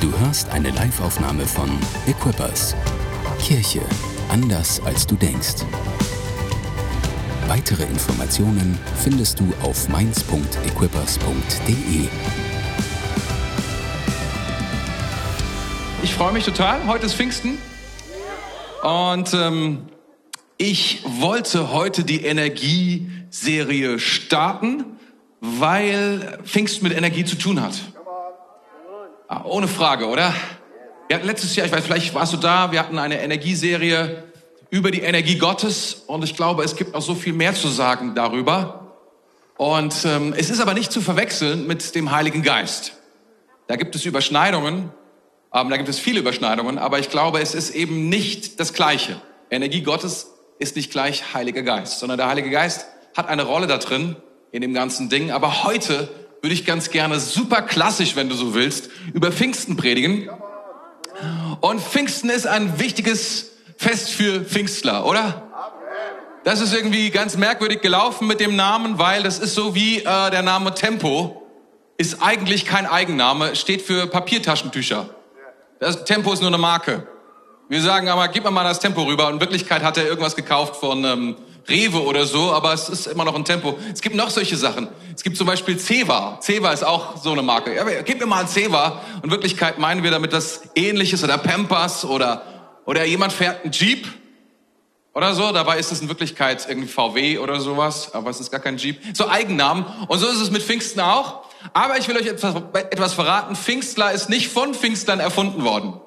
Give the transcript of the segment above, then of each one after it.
Du hörst eine Liveaufnahme von Equippers. Kirche anders als du denkst. Weitere Informationen findest du auf mainz.equippers.de. Ich freue mich total. Heute ist Pfingsten. Und ähm, ich wollte heute die Energieserie starten, weil Pfingsten mit Energie zu tun hat. Ah, ohne Frage, oder? Wir hatten letztes Jahr, ich weiß, vielleicht warst du da, wir hatten eine Energieserie über die Energie Gottes und ich glaube, es gibt noch so viel mehr zu sagen darüber. Und ähm, es ist aber nicht zu verwechseln mit dem Heiligen Geist. Da gibt es Überschneidungen, ähm, da gibt es viele Überschneidungen, aber ich glaube, es ist eben nicht das Gleiche. Energie Gottes ist nicht gleich Heiliger Geist, sondern der Heilige Geist hat eine Rolle da drin in dem ganzen Ding. Aber heute würde ich ganz gerne super klassisch, wenn du so willst, über Pfingsten predigen. Und Pfingsten ist ein wichtiges Fest für Pfingstler, oder? Das ist irgendwie ganz merkwürdig gelaufen mit dem Namen, weil das ist so wie äh, der Name Tempo ist eigentlich kein Eigenname, steht für Papiertaschentücher. Das Tempo ist nur eine Marke. Wir sagen aber, gib mir mal das Tempo rüber. In Wirklichkeit hat er irgendwas gekauft von ähm, Rewe oder so, aber es ist immer noch ein Tempo. Es gibt noch solche Sachen. Es gibt zum Beispiel Ceva. Ceva ist auch so eine Marke. Ja, gib mir mal ein Ceva. In Wirklichkeit meinen wir damit das Ähnliches oder Pampers oder, oder jemand fährt einen Jeep oder so. Dabei ist es in Wirklichkeit irgendwie VW oder sowas, aber es ist gar kein Jeep. So Eigennamen. Und so ist es mit Pfingsten auch. Aber ich will euch etwas, etwas verraten. Pfingstler ist nicht von Pfingstlern erfunden worden.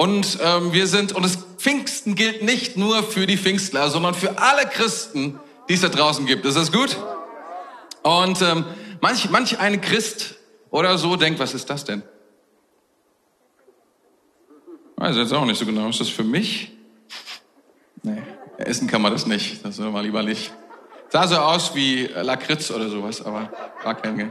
Und ähm, wir sind, und das Pfingsten gilt nicht nur für die Pfingstler, sondern für alle Christen, die es da draußen gibt. Ist das gut? Und ähm, manch, manch ein Christ oder so denkt, was ist das denn? Weiß jetzt auch nicht so genau. Ist das für mich? Nee, essen kann man das nicht. Das soll man lieber nicht. Sah so aus wie Lakritz oder sowas, aber war kein Geld.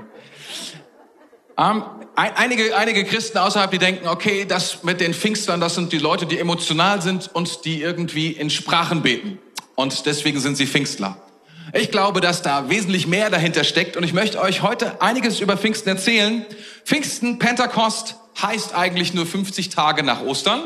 Ähm, einige, einige Christen außerhalb, die denken, okay, das mit den Pfingstern, das sind die Leute, die emotional sind und die irgendwie in Sprachen beten. Und deswegen sind sie Pfingstler. Ich glaube, dass da wesentlich mehr dahinter steckt und ich möchte euch heute einiges über Pfingsten erzählen. Pfingsten, Pentekost, heißt eigentlich nur 50 Tage nach Ostern.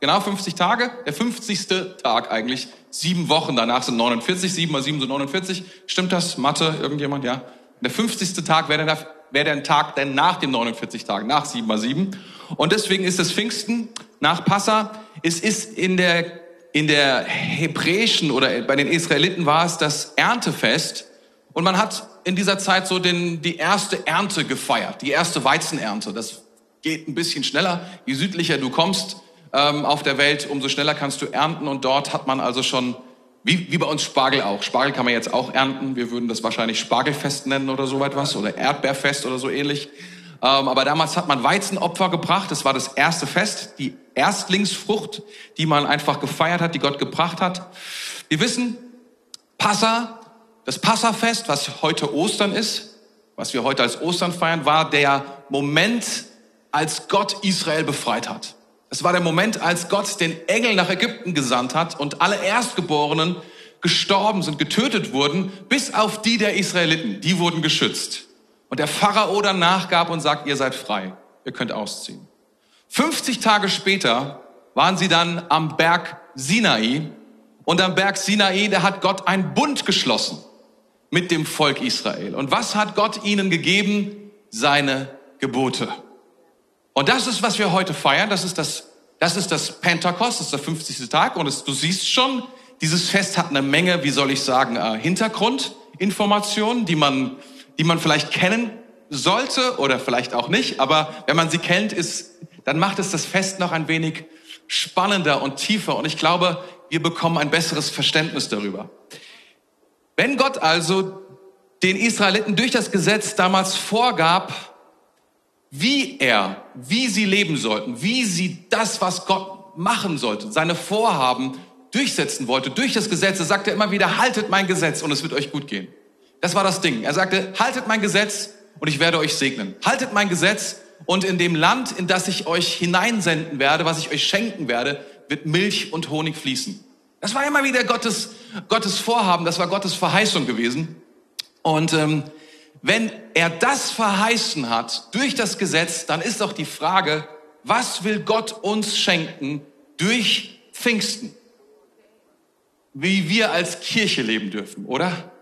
Genau 50 Tage. Der 50. Tag eigentlich. Sieben Wochen danach sind 49. Sieben mal sieben sind 49. Stimmt das? Mathe? Irgendjemand? Ja. Der 50. Tag wäre dann wäre der Tag denn nach den 49 Tagen, nach 7 mal 7. Und deswegen ist es Pfingsten nach Passa. Es ist in der, in der hebräischen oder bei den Israeliten war es das Erntefest. Und man hat in dieser Zeit so den, die erste Ernte gefeiert, die erste Weizenernte. Das geht ein bisschen schneller. Je südlicher du kommst ähm, auf der Welt, umso schneller kannst du ernten. Und dort hat man also schon wie, wie bei uns Spargel auch. Spargel kann man jetzt auch ernten. Wir würden das wahrscheinlich Spargelfest nennen oder so etwas oder Erdbeerfest oder so ähnlich. Ähm, aber damals hat man Weizenopfer gebracht. Das war das erste Fest, die Erstlingsfrucht, die man einfach gefeiert hat, die Gott gebracht hat. Wir wissen, Passa, das Passafest, was heute Ostern ist, was wir heute als Ostern feiern, war der Moment, als Gott Israel befreit hat. Es war der Moment, als Gott den Engel nach Ägypten gesandt hat und alle Erstgeborenen gestorben sind, getötet wurden, bis auf die der Israeliten. Die wurden geschützt. Und der Pharao dann nachgab und sagt, ihr seid frei, ihr könnt ausziehen. 50 Tage später waren sie dann am Berg Sinai. Und am Berg Sinai, da hat Gott einen Bund geschlossen mit dem Volk Israel. Und was hat Gott ihnen gegeben? Seine Gebote. Und das ist, was wir heute feiern. Das ist das, das ist das Pentekost, das ist der 50. Tag. Und es, du siehst schon, dieses Fest hat eine Menge, wie soll ich sagen, äh, Hintergrundinformationen, die man, die man vielleicht kennen sollte oder vielleicht auch nicht. Aber wenn man sie kennt, ist, dann macht es das Fest noch ein wenig spannender und tiefer. Und ich glaube, wir bekommen ein besseres Verständnis darüber. Wenn Gott also den Israeliten durch das Gesetz damals vorgab, wie er, wie sie leben sollten, wie sie das, was Gott machen sollte, seine Vorhaben durchsetzen wollte, durch das Gesetz. Er sagte immer wieder, haltet mein Gesetz und es wird euch gut gehen. Das war das Ding. Er sagte, haltet mein Gesetz und ich werde euch segnen. Haltet mein Gesetz und in dem Land, in das ich euch hineinsenden werde, was ich euch schenken werde, wird Milch und Honig fließen. Das war immer wieder Gottes, Gottes Vorhaben, das war Gottes Verheißung gewesen. Und ähm, wenn er das verheißen hat durch das Gesetz, dann ist doch die Frage, was will Gott uns schenken durch Pfingsten? Wie wir als Kirche leben dürfen, oder?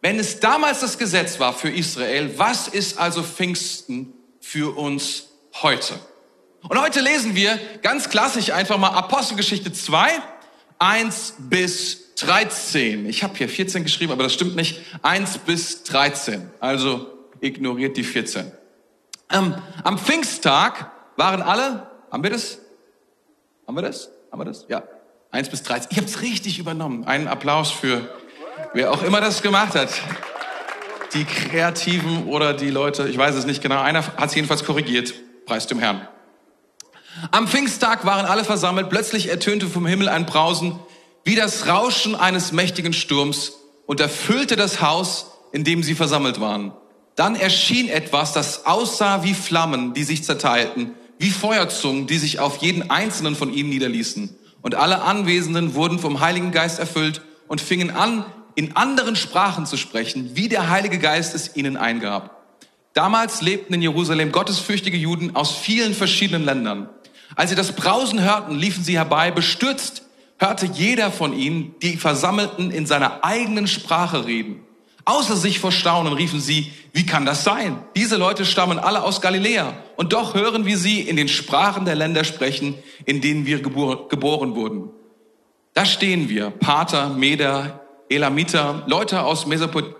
Wenn es damals das Gesetz war für Israel, was ist also Pfingsten für uns heute? Und heute lesen wir ganz klassisch einfach mal Apostelgeschichte 2, 1 bis 13. Ich habe hier 14 geschrieben, aber das stimmt nicht. 1 bis 13. Also ignoriert die 14. Ähm, am Pfingsttag waren alle, haben wir das? Haben wir das? Haben wir das? Ja. 1 bis 13. Ich habe es richtig übernommen. Einen Applaus für wer auch immer das gemacht hat. Die Kreativen oder die Leute, ich weiß es nicht genau. Einer hat es jedenfalls korrigiert. Preis dem Herrn. Am Pfingsttag waren alle versammelt. Plötzlich ertönte vom Himmel ein Brausen wie das Rauschen eines mächtigen Sturms und erfüllte das Haus, in dem sie versammelt waren. Dann erschien etwas, das aussah wie Flammen, die sich zerteilten, wie Feuerzungen, die sich auf jeden einzelnen von ihnen niederließen. Und alle Anwesenden wurden vom Heiligen Geist erfüllt und fingen an, in anderen Sprachen zu sprechen, wie der Heilige Geist es ihnen eingab. Damals lebten in Jerusalem gottesfürchtige Juden aus vielen verschiedenen Ländern. Als sie das Brausen hörten, liefen sie herbei, bestürzt hörte jeder von ihnen die Versammelten in seiner eigenen Sprache reden. Außer sich vor Staunen riefen sie, wie kann das sein? Diese Leute stammen alle aus Galiläa und doch hören wir sie in den Sprachen der Länder sprechen, in denen wir gebor geboren wurden. Da stehen wir, Pater, Meder, Elamiter, Leute aus Mesopot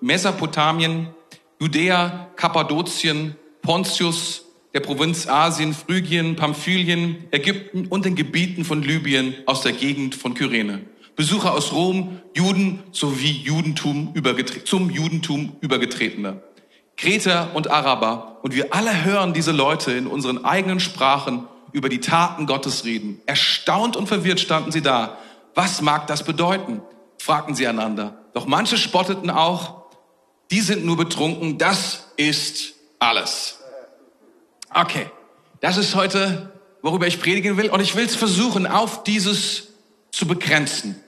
Mesopotamien, Judäa, Kappadokien, Pontius, der Provinz Asien, Phrygien, Pamphylien, Ägypten und den Gebieten von Libyen aus der Gegend von Kyrene. Besucher aus Rom, Juden sowie Judentum zum Judentum übergetretene. Kreter und Araber. Und wir alle hören diese Leute in unseren eigenen Sprachen über die Taten Gottes reden. Erstaunt und verwirrt standen sie da. Was mag das bedeuten? fragten sie einander. Doch manche spotteten auch. Die sind nur betrunken. Das ist alles. Okay, das ist heute, worüber ich predigen will. Und ich will es versuchen, auf dieses zu begrenzen.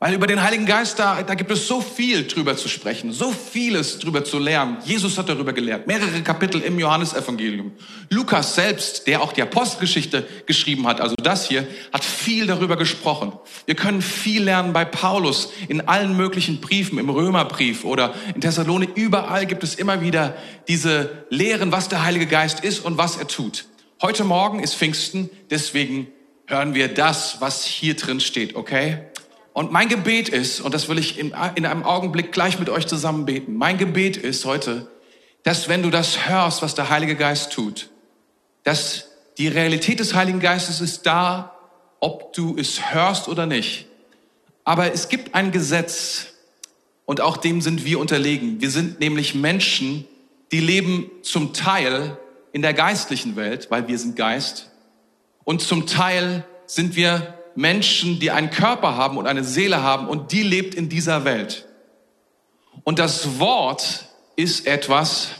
Weil über den Heiligen Geist, da, da gibt es so viel drüber zu sprechen, so vieles drüber zu lernen. Jesus hat darüber gelehrt, mehrere Kapitel im Johannesevangelium. Lukas selbst, der auch die Apostelgeschichte geschrieben hat, also das hier, hat viel darüber gesprochen. Wir können viel lernen bei Paulus in allen möglichen Briefen, im Römerbrief oder in Thessalonik. Überall gibt es immer wieder diese Lehren, was der Heilige Geist ist und was er tut. Heute Morgen ist Pfingsten, deswegen hören wir das, was hier drin steht, okay? Und mein Gebet ist, und das will ich in, in einem Augenblick gleich mit euch zusammen beten, mein Gebet ist heute, dass wenn du das hörst, was der Heilige Geist tut, dass die Realität des Heiligen Geistes ist da, ob du es hörst oder nicht. Aber es gibt ein Gesetz und auch dem sind wir unterlegen. Wir sind nämlich Menschen, die leben zum Teil in der geistlichen Welt, weil wir sind Geist. Und zum Teil sind wir Menschen, die einen Körper haben und eine Seele haben und die lebt in dieser Welt. Und das Wort ist etwas,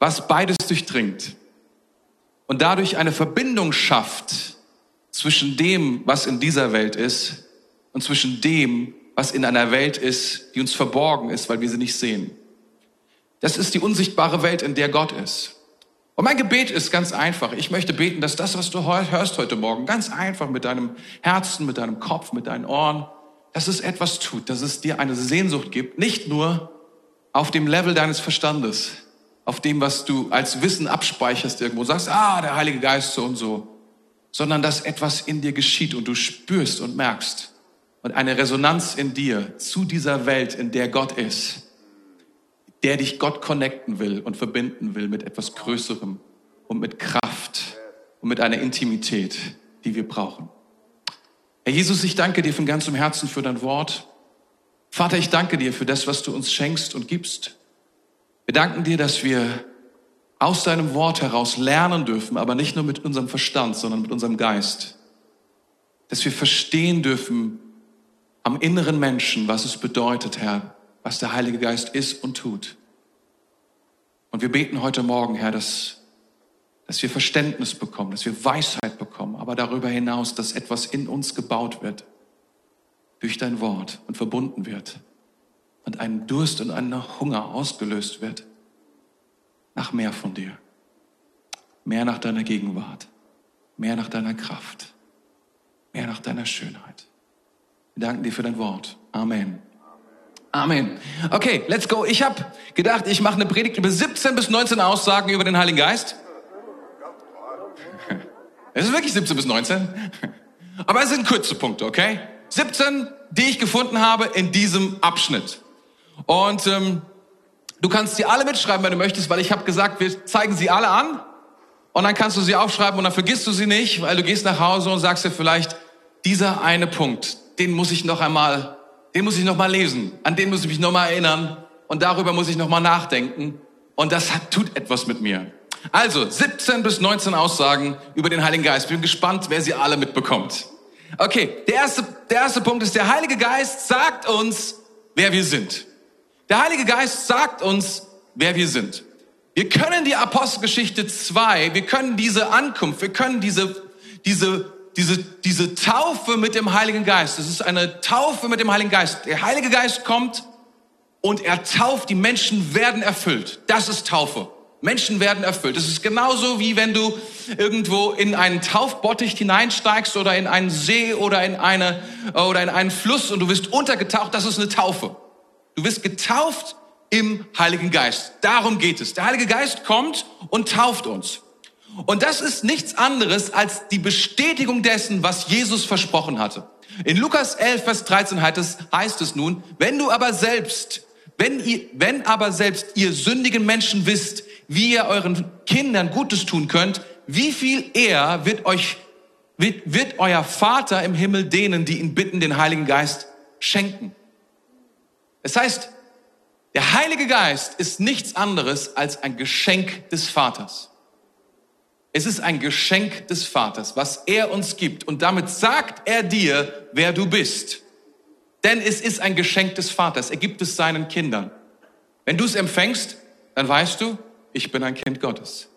was beides durchdringt und dadurch eine Verbindung schafft zwischen dem, was in dieser Welt ist und zwischen dem, was in einer Welt ist, die uns verborgen ist, weil wir sie nicht sehen. Das ist die unsichtbare Welt, in der Gott ist. Und mein Gebet ist ganz einfach. Ich möchte beten, dass das, was du hörst heute Morgen, ganz einfach mit deinem Herzen, mit deinem Kopf, mit deinen Ohren, dass es etwas tut, dass es dir eine Sehnsucht gibt, nicht nur auf dem Level deines Verstandes, auf dem, was du als Wissen abspeicherst irgendwo, sagst, ah, der Heilige Geist so und so, sondern dass etwas in dir geschieht und du spürst und merkst und eine Resonanz in dir zu dieser Welt, in der Gott ist der dich Gott connecten will und verbinden will mit etwas Größerem und mit Kraft und mit einer Intimität, die wir brauchen. Herr Jesus, ich danke dir von ganzem Herzen für dein Wort. Vater, ich danke dir für das, was du uns schenkst und gibst. Wir danken dir, dass wir aus deinem Wort heraus lernen dürfen, aber nicht nur mit unserem Verstand, sondern mit unserem Geist. Dass wir verstehen dürfen am inneren Menschen, was es bedeutet, Herr, was der Heilige Geist ist und tut. Und wir beten heute Morgen, Herr, dass, dass wir Verständnis bekommen, dass wir Weisheit bekommen, aber darüber hinaus, dass etwas in uns gebaut wird durch dein Wort und verbunden wird. und ein Durst und ein Hunger ausgelöst wird nach mehr von dir, mehr nach deiner Gegenwart, mehr nach deiner Kraft, mehr nach deiner Schönheit. Wir danken dir für dein Wort. Amen. Amen. Okay, let's go. Ich habe gedacht, ich mache eine Predigt über 17 bis 19 Aussagen über den Heiligen Geist. Es ist wirklich 17 bis 19. Aber es sind kurze Punkte, okay? 17, die ich gefunden habe in diesem Abschnitt. Und ähm, du kannst sie alle mitschreiben, wenn du möchtest, weil ich habe gesagt, wir zeigen sie alle an. Und dann kannst du sie aufschreiben und dann vergisst du sie nicht, weil du gehst nach Hause und sagst dir vielleicht, dieser eine Punkt, den muss ich noch einmal, den muss ich noch mal lesen, an den muss ich mich noch mal erinnern und darüber muss ich noch mal nachdenken und das hat, tut etwas mit mir. Also 17 bis 19 Aussagen über den Heiligen Geist. Bin gespannt, wer sie alle mitbekommt. Okay, der erste, der erste Punkt ist, der Heilige Geist sagt uns, wer wir sind. Der Heilige Geist sagt uns, wer wir sind. Wir können die Apostelgeschichte 2, wir können diese Ankunft, wir können diese, diese, diese, diese Taufe mit dem Heiligen Geist. Es ist eine Taufe mit dem Heiligen Geist. Der Heilige Geist kommt und er tauft, die Menschen werden erfüllt. Das ist Taufe. Menschen werden erfüllt. Es ist genauso wie wenn du irgendwo in einen Taufbottich hineinsteigst oder in einen See oder in eine oder in einen Fluss und du wirst untergetaucht. Das ist eine Taufe. Du wirst getauft im Heiligen Geist. Darum geht es. Der Heilige Geist kommt und tauft uns. Und das ist nichts anderes als die Bestätigung dessen, was Jesus versprochen hatte. In Lukas 11, Vers 13 heißt es, es nun, wenn du aber selbst, wenn ihr, wenn aber selbst ihr sündigen Menschen wisst, wie ihr euren Kindern Gutes tun könnt, wie viel eher wird euch, wird, wird euer Vater im Himmel denen, die ihn bitten, den Heiligen Geist schenken. Das heißt, der Heilige Geist ist nichts anderes als ein Geschenk des Vaters. Es ist ein Geschenk des Vaters, was er uns gibt. Und damit sagt er dir, wer du bist. Denn es ist ein Geschenk des Vaters. Er gibt es seinen Kindern. Wenn du es empfängst, dann weißt du, ich bin ein Kind Gottes.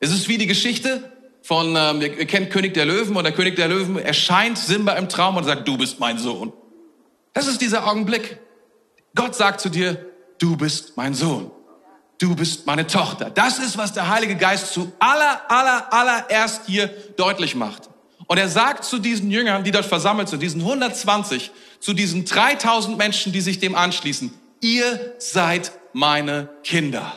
Es ist wie die Geschichte von, ähm, ihr kennt König der Löwen und der König der Löwen erscheint Simba im Traum und sagt, du bist mein Sohn. Das ist dieser Augenblick. Gott sagt zu dir, du bist mein Sohn. Du bist meine Tochter. Das ist, was der Heilige Geist zu aller, aller, allererst hier deutlich macht. Und er sagt zu diesen Jüngern, die dort versammelt sind, diesen 120, zu diesen 3000 Menschen, die sich dem anschließen, ihr seid meine Kinder.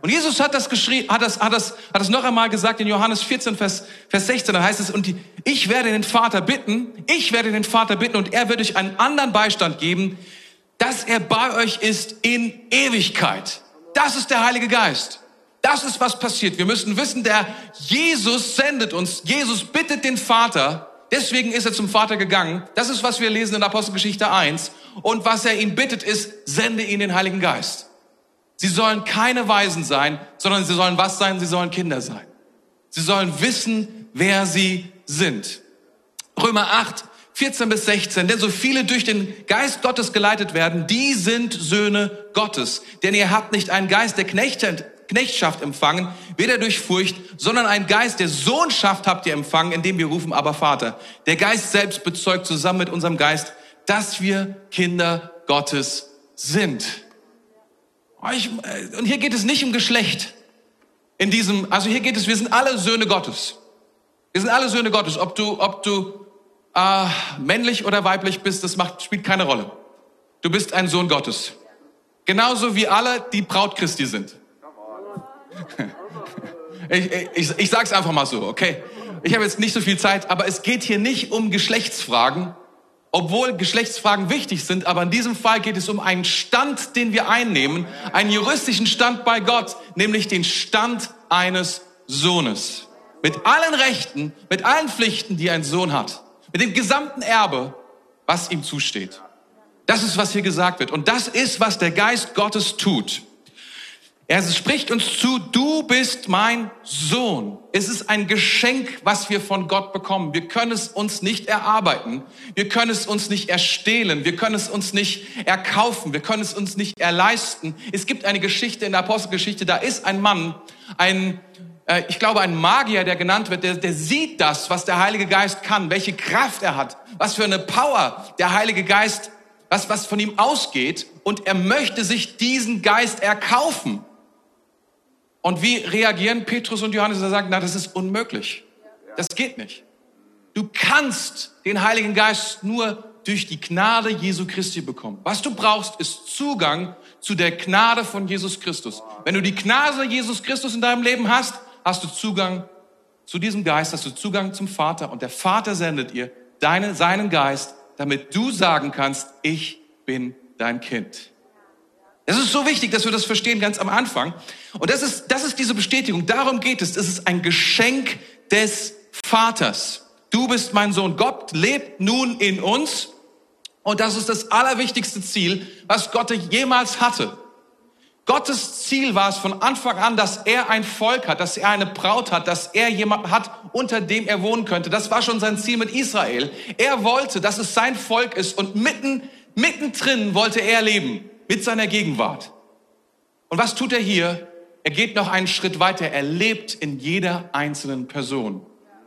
Und Jesus hat das geschrieben, hat das, hat das, hat das noch einmal gesagt in Johannes 14, Vers, Vers 16. Da heißt es, und die, ich werde den Vater bitten, ich werde den Vater bitten und er wird euch einen anderen Beistand geben, dass er bei euch ist in Ewigkeit. Das ist der Heilige Geist. Das ist, was passiert. Wir müssen wissen, der Jesus sendet uns. Jesus bittet den Vater. Deswegen ist er zum Vater gegangen. Das ist, was wir lesen in Apostelgeschichte 1. Und was er ihn bittet, ist, sende ihn den Heiligen Geist. Sie sollen keine Weisen sein, sondern sie sollen was sein? Sie sollen Kinder sein. Sie sollen wissen, wer sie sind. Römer 8, 14 bis 16. Denn so viele durch den Geist Gottes geleitet werden, die sind Söhne Gottes. Denn ihr habt nicht einen Geist der Knechtschaft empfangen, weder durch Furcht, sondern einen Geist der Sohnschaft habt ihr empfangen, indem wir rufen, aber Vater. Der Geist selbst bezeugt zusammen mit unserem Geist, dass wir Kinder Gottes sind. Äh, und hier geht es nicht um Geschlecht. In diesem, also hier geht es, wir sind alle Söhne Gottes. Wir sind alle Söhne Gottes. Ob du, ob du äh, männlich oder weiblich bist, das macht, spielt keine Rolle. Du bist ein Sohn Gottes. Genauso wie alle, die Braut Christi sind. ich, ich, ich sag's einfach mal so, okay? Ich habe jetzt nicht so viel Zeit, aber es geht hier nicht um Geschlechtsfragen, obwohl Geschlechtsfragen wichtig sind, aber in diesem Fall geht es um einen Stand, den wir einnehmen, einen juristischen Stand bei Gott, nämlich den Stand eines Sohnes. Mit allen Rechten, mit allen Pflichten, die ein Sohn hat. Mit dem gesamten Erbe, was ihm zusteht. Das ist, was hier gesagt wird. Und das ist, was der Geist Gottes tut. Er spricht uns zu, du bist mein Sohn. Es ist ein Geschenk, was wir von Gott bekommen. Wir können es uns nicht erarbeiten. Wir können es uns nicht erstehlen. Wir können es uns nicht erkaufen. Wir können es uns nicht erleisten. Es gibt eine Geschichte in der Apostelgeschichte, da ist ein Mann, ein, äh, ich glaube, ein Magier, der genannt wird, der, der sieht das, was der Heilige Geist kann, welche Kraft er hat, was für eine Power der Heilige Geist was, was von ihm ausgeht und er möchte sich diesen Geist erkaufen. Und wie reagieren Petrus und Johannes? Er sagen, na, das ist unmöglich. Das geht nicht. Du kannst den Heiligen Geist nur durch die Gnade Jesu Christi bekommen. Was du brauchst, ist Zugang zu der Gnade von Jesus Christus. Wenn du die Gnade Jesus Christus in deinem Leben hast, hast du Zugang zu diesem Geist, hast du Zugang zum Vater und der Vater sendet ihr deinen, seinen Geist, damit du sagen kannst, ich bin dein Kind. Das ist so wichtig, dass wir das verstehen ganz am Anfang. Und das ist, das ist diese Bestätigung. Darum geht es. Es ist ein Geschenk des Vaters. Du bist mein Sohn. Gott lebt nun in uns. Und das ist das allerwichtigste Ziel, was Gott jemals hatte. Gottes Ziel war es von Anfang an, dass er ein Volk hat, dass er eine Braut hat, dass er jemand hat, unter dem er wohnen könnte. Das war schon sein Ziel mit Israel. Er wollte, dass es sein Volk ist und mitten, mittendrin wollte er leben mit seiner Gegenwart. Und was tut er hier? Er geht noch einen Schritt weiter. Er lebt in jeder einzelnen Person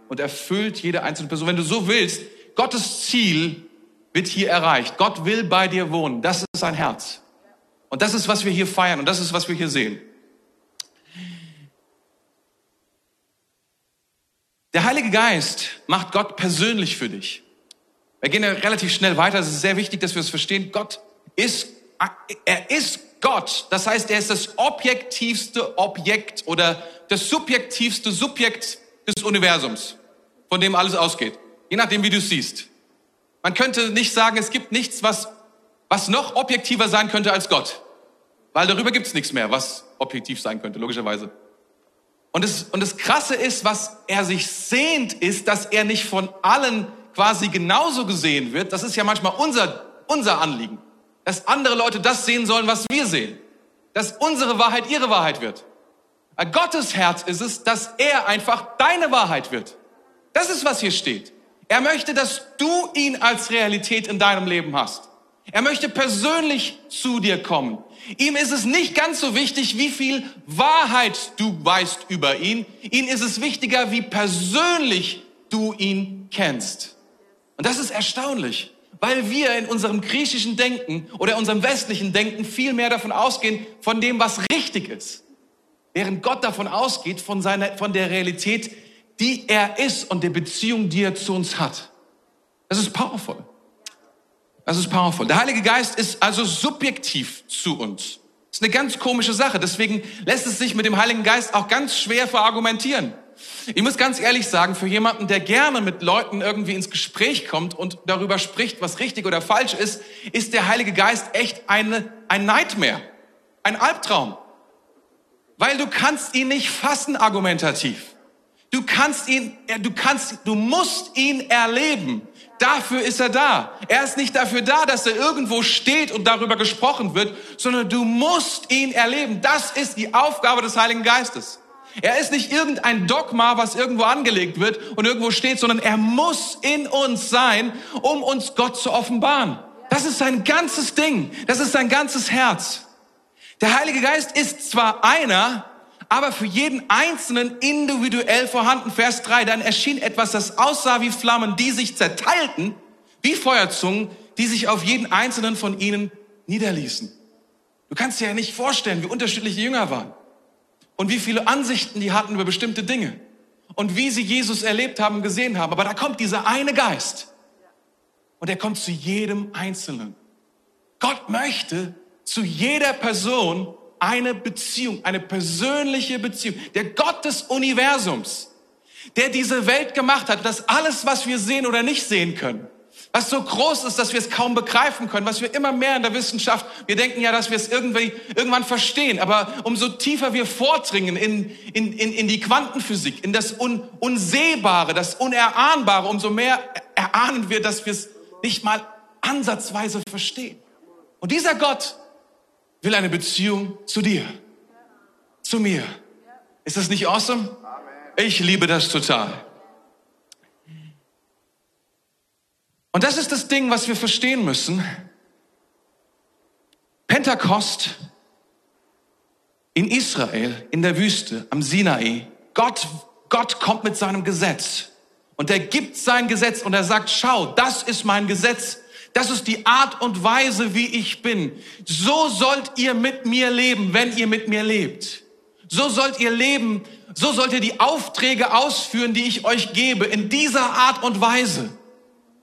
und erfüllt jede einzelne Person. Wenn du so willst, Gottes Ziel wird hier erreicht. Gott will bei dir wohnen. Das ist sein Herz. Und das ist, was wir hier feiern und das ist, was wir hier sehen. Der Heilige Geist macht Gott persönlich für dich. Wir gehen ja relativ schnell weiter. Es ist sehr wichtig, dass wir es verstehen. Gott ist, er ist Gott. Das heißt, er ist das objektivste Objekt oder das subjektivste Subjekt des Universums, von dem alles ausgeht. Je nachdem, wie du es siehst. Man könnte nicht sagen, es gibt nichts, was, was noch objektiver sein könnte als Gott. Weil darüber gibt es nichts mehr, was objektiv sein könnte, logischerweise. Und das, und das Krasse ist, was er sich sehnt, ist, dass er nicht von allen quasi genauso gesehen wird. Das ist ja manchmal unser, unser Anliegen. Dass andere Leute das sehen sollen, was wir sehen. Dass unsere Wahrheit ihre Wahrheit wird. Aber Gottes Herz ist es, dass er einfach deine Wahrheit wird. Das ist, was hier steht. Er möchte, dass du ihn als Realität in deinem Leben hast. Er möchte persönlich zu dir kommen. Ihm ist es nicht ganz so wichtig, wie viel Wahrheit du weißt über ihn. Ihm ist es wichtiger, wie persönlich du ihn kennst. Und das ist erstaunlich, weil wir in unserem griechischen Denken oder unserem westlichen Denken viel mehr davon ausgehen, von dem, was richtig ist. Während Gott davon ausgeht, von, seiner, von der Realität, die er ist und der Beziehung, die er zu uns hat. Das ist powerful. Das ist powerful. Der Heilige Geist ist also subjektiv zu uns. Das ist eine ganz komische Sache. Deswegen lässt es sich mit dem Heiligen Geist auch ganz schwer verargumentieren. Ich muss ganz ehrlich sagen, für jemanden, der gerne mit Leuten irgendwie ins Gespräch kommt und darüber spricht, was richtig oder falsch ist, ist der Heilige Geist echt eine, ein Nightmare, ein Albtraum. Weil du kannst ihn nicht fassen argumentativ. Du kannst ihn, du kannst, du musst ihn erleben. Dafür ist er da. Er ist nicht dafür da, dass er irgendwo steht und darüber gesprochen wird, sondern du musst ihn erleben. Das ist die Aufgabe des Heiligen Geistes. Er ist nicht irgendein Dogma, was irgendwo angelegt wird und irgendwo steht, sondern er muss in uns sein, um uns Gott zu offenbaren. Das ist sein ganzes Ding. Das ist sein ganzes Herz. Der Heilige Geist ist zwar einer, aber für jeden Einzelnen individuell vorhanden. Vers 3, dann erschien etwas, das aussah wie Flammen, die sich zerteilten, wie Feuerzungen, die sich auf jeden Einzelnen von ihnen niederließen. Du kannst dir ja nicht vorstellen, wie unterschiedliche Jünger waren und wie viele Ansichten die hatten über bestimmte Dinge und wie sie Jesus erlebt haben, gesehen haben. Aber da kommt dieser eine Geist und er kommt zu jedem Einzelnen. Gott möchte zu jeder Person eine Beziehung, eine persönliche Beziehung. Der Gott des Universums, der diese Welt gemacht hat, dass alles, was wir sehen oder nicht sehen können, was so groß ist, dass wir es kaum begreifen können, was wir immer mehr in der Wissenschaft, wir denken ja, dass wir es irgendwie irgendwann verstehen, aber umso tiefer wir vordringen in, in, in, in die Quantenphysik, in das Un, Unsehbare, das Unerahnbare, umso mehr erahnen wir, dass wir es nicht mal ansatzweise verstehen. Und dieser Gott, will eine Beziehung zu dir, zu mir. Ist das nicht awesome? Ich liebe das total. Und das ist das Ding, was wir verstehen müssen. Pentekost in Israel, in der Wüste, am Sinai. Gott, Gott kommt mit seinem Gesetz. Und er gibt sein Gesetz und er sagt, schau, das ist mein Gesetz, Das ist die Art und Weise, wie ich bin. So sollt ihr mit mir leben, wenn ihr mit mir lebt. So sollt ihr leben, so sollt ihr die Aufträge ausführen, die ich euch gebe, in dieser Art und Weise.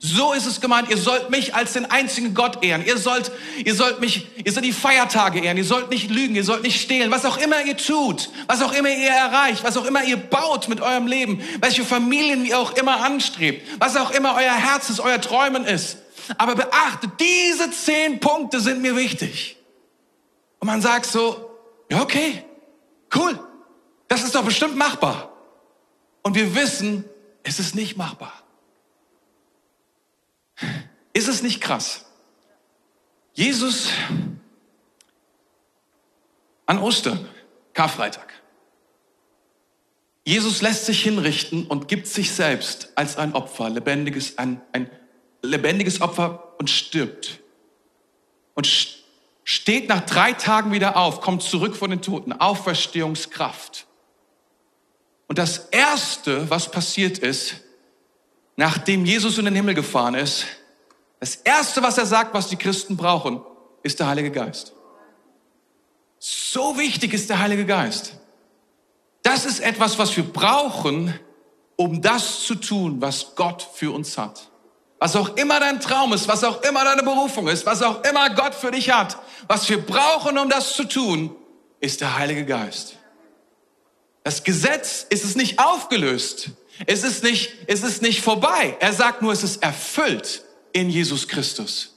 So ist es gemeint. Ihr sollt mich als den einzigen Gott ehren. Ihr sollt, ihr sollt mich, ihr sollt die Feiertage ehren. Ihr sollt nicht lügen. Ihr sollt nicht stehlen. Was auch immer ihr tut, was auch immer ihr erreicht, was auch immer ihr baut mit eurem Leben, welche Familien ihr auch immer anstrebt, was auch immer euer Herzens, euer Träumen ist. Aber beachtet, diese zehn Punkte sind mir wichtig. Und man sagt so, ja, okay, cool. Das ist doch bestimmt machbar. Und wir wissen, es ist nicht machbar. Ist es nicht krass? Jesus an Ostern, Karfreitag. Jesus lässt sich hinrichten und gibt sich selbst als ein Opfer, lebendiges, ein, ein lebendiges Opfer und stirbt. Und steht nach drei Tagen wieder auf, kommt zurück von den Toten, Auferstehungskraft. Und das Erste, was passiert ist, nachdem Jesus in den Himmel gefahren ist, das Erste, was er sagt, was die Christen brauchen, ist der Heilige Geist. So wichtig ist der Heilige Geist. Das ist etwas, was wir brauchen, um das zu tun, was Gott für uns hat. Was auch immer dein Traum ist, was auch immer deine Berufung ist, was auch immer Gott für dich hat, was wir brauchen, um das zu tun, ist der Heilige Geist. Das Gesetz ist es nicht aufgelöst. Es ist nicht, es ist nicht vorbei. Er sagt nur, es ist erfüllt in Jesus Christus.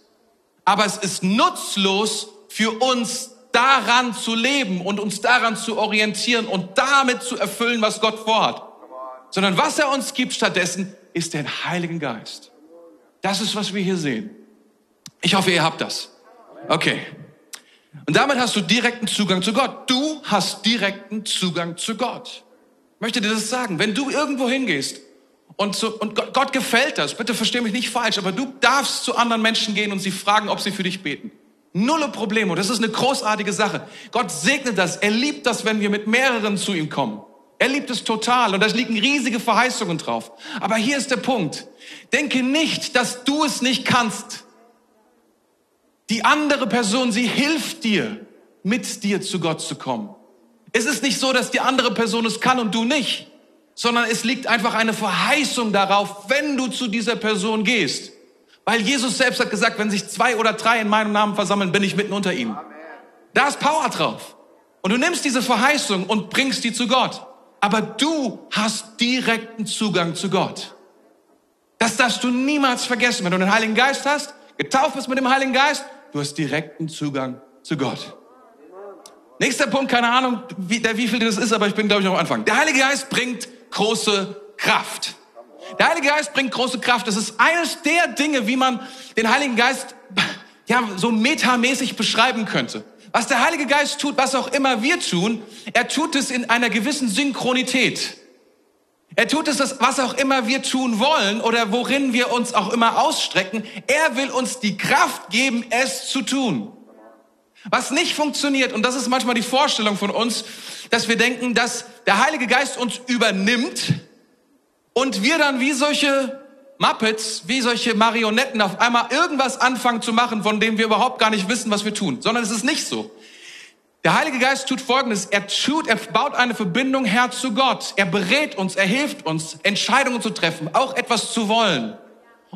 Aber es ist nutzlos für uns daran zu leben und uns daran zu orientieren und damit zu erfüllen, was Gott vorhat. Sondern was er uns gibt stattdessen, ist den Heiligen Geist. Das ist, was wir hier sehen. Ich hoffe, ihr habt das. Okay. Und damit hast du direkten Zugang zu Gott. Du hast direkten Zugang zu Gott. Ich möchte dir das sagen. Wenn du irgendwo hingehst und, zu, und Gott, Gott gefällt das, bitte versteh mich nicht falsch, aber du darfst zu anderen Menschen gehen und sie fragen, ob sie für dich beten. Nulle Probleme. Das ist eine großartige Sache. Gott segnet das. Er liebt das, wenn wir mit mehreren zu ihm kommen. Er liebt es total und da liegen riesige Verheißungen drauf. Aber hier ist der Punkt. Denke nicht, dass du es nicht kannst. Die andere Person, sie hilft dir, mit dir zu Gott zu kommen. Es ist nicht so, dass die andere Person es kann und du nicht sondern es liegt einfach eine Verheißung darauf, wenn du zu dieser Person gehst. Weil Jesus selbst hat gesagt, wenn sich zwei oder drei in meinem Namen versammeln, bin ich mitten unter ihnen. Da ist Power drauf. Und du nimmst diese Verheißung und bringst die zu Gott. Aber du hast direkten Zugang zu Gott. Das darfst du niemals vergessen. Wenn du den Heiligen Geist hast, getauft bist mit dem Heiligen Geist, du hast direkten Zugang zu Gott. Nächster Punkt, keine Ahnung, wie, der wie viel das ist, aber ich bin, glaube ich, noch am Anfang. Der Heilige Geist bringt große Kraft. Der Heilige Geist bringt große Kraft. Das ist eines der Dinge, wie man den Heiligen Geist ja so metamäßig beschreiben könnte. Was der Heilige Geist tut, was auch immer wir tun, er tut es in einer gewissen Synchronität. Er tut es, was auch immer wir tun wollen oder worin wir uns auch immer ausstrecken. Er will uns die Kraft geben, es zu tun. Was nicht funktioniert, und das ist manchmal die Vorstellung von uns, dass wir denken, dass der Heilige Geist uns übernimmt und wir dann wie solche Muppets, wie solche Marionetten auf einmal irgendwas anfangen zu machen, von dem wir überhaupt gar nicht wissen, was wir tun. Sondern es ist nicht so. Der Heilige Geist tut Folgendes. Er tut, er baut eine Verbindung her zu Gott. Er berät uns, er hilft uns, Entscheidungen zu treffen, auch etwas zu wollen.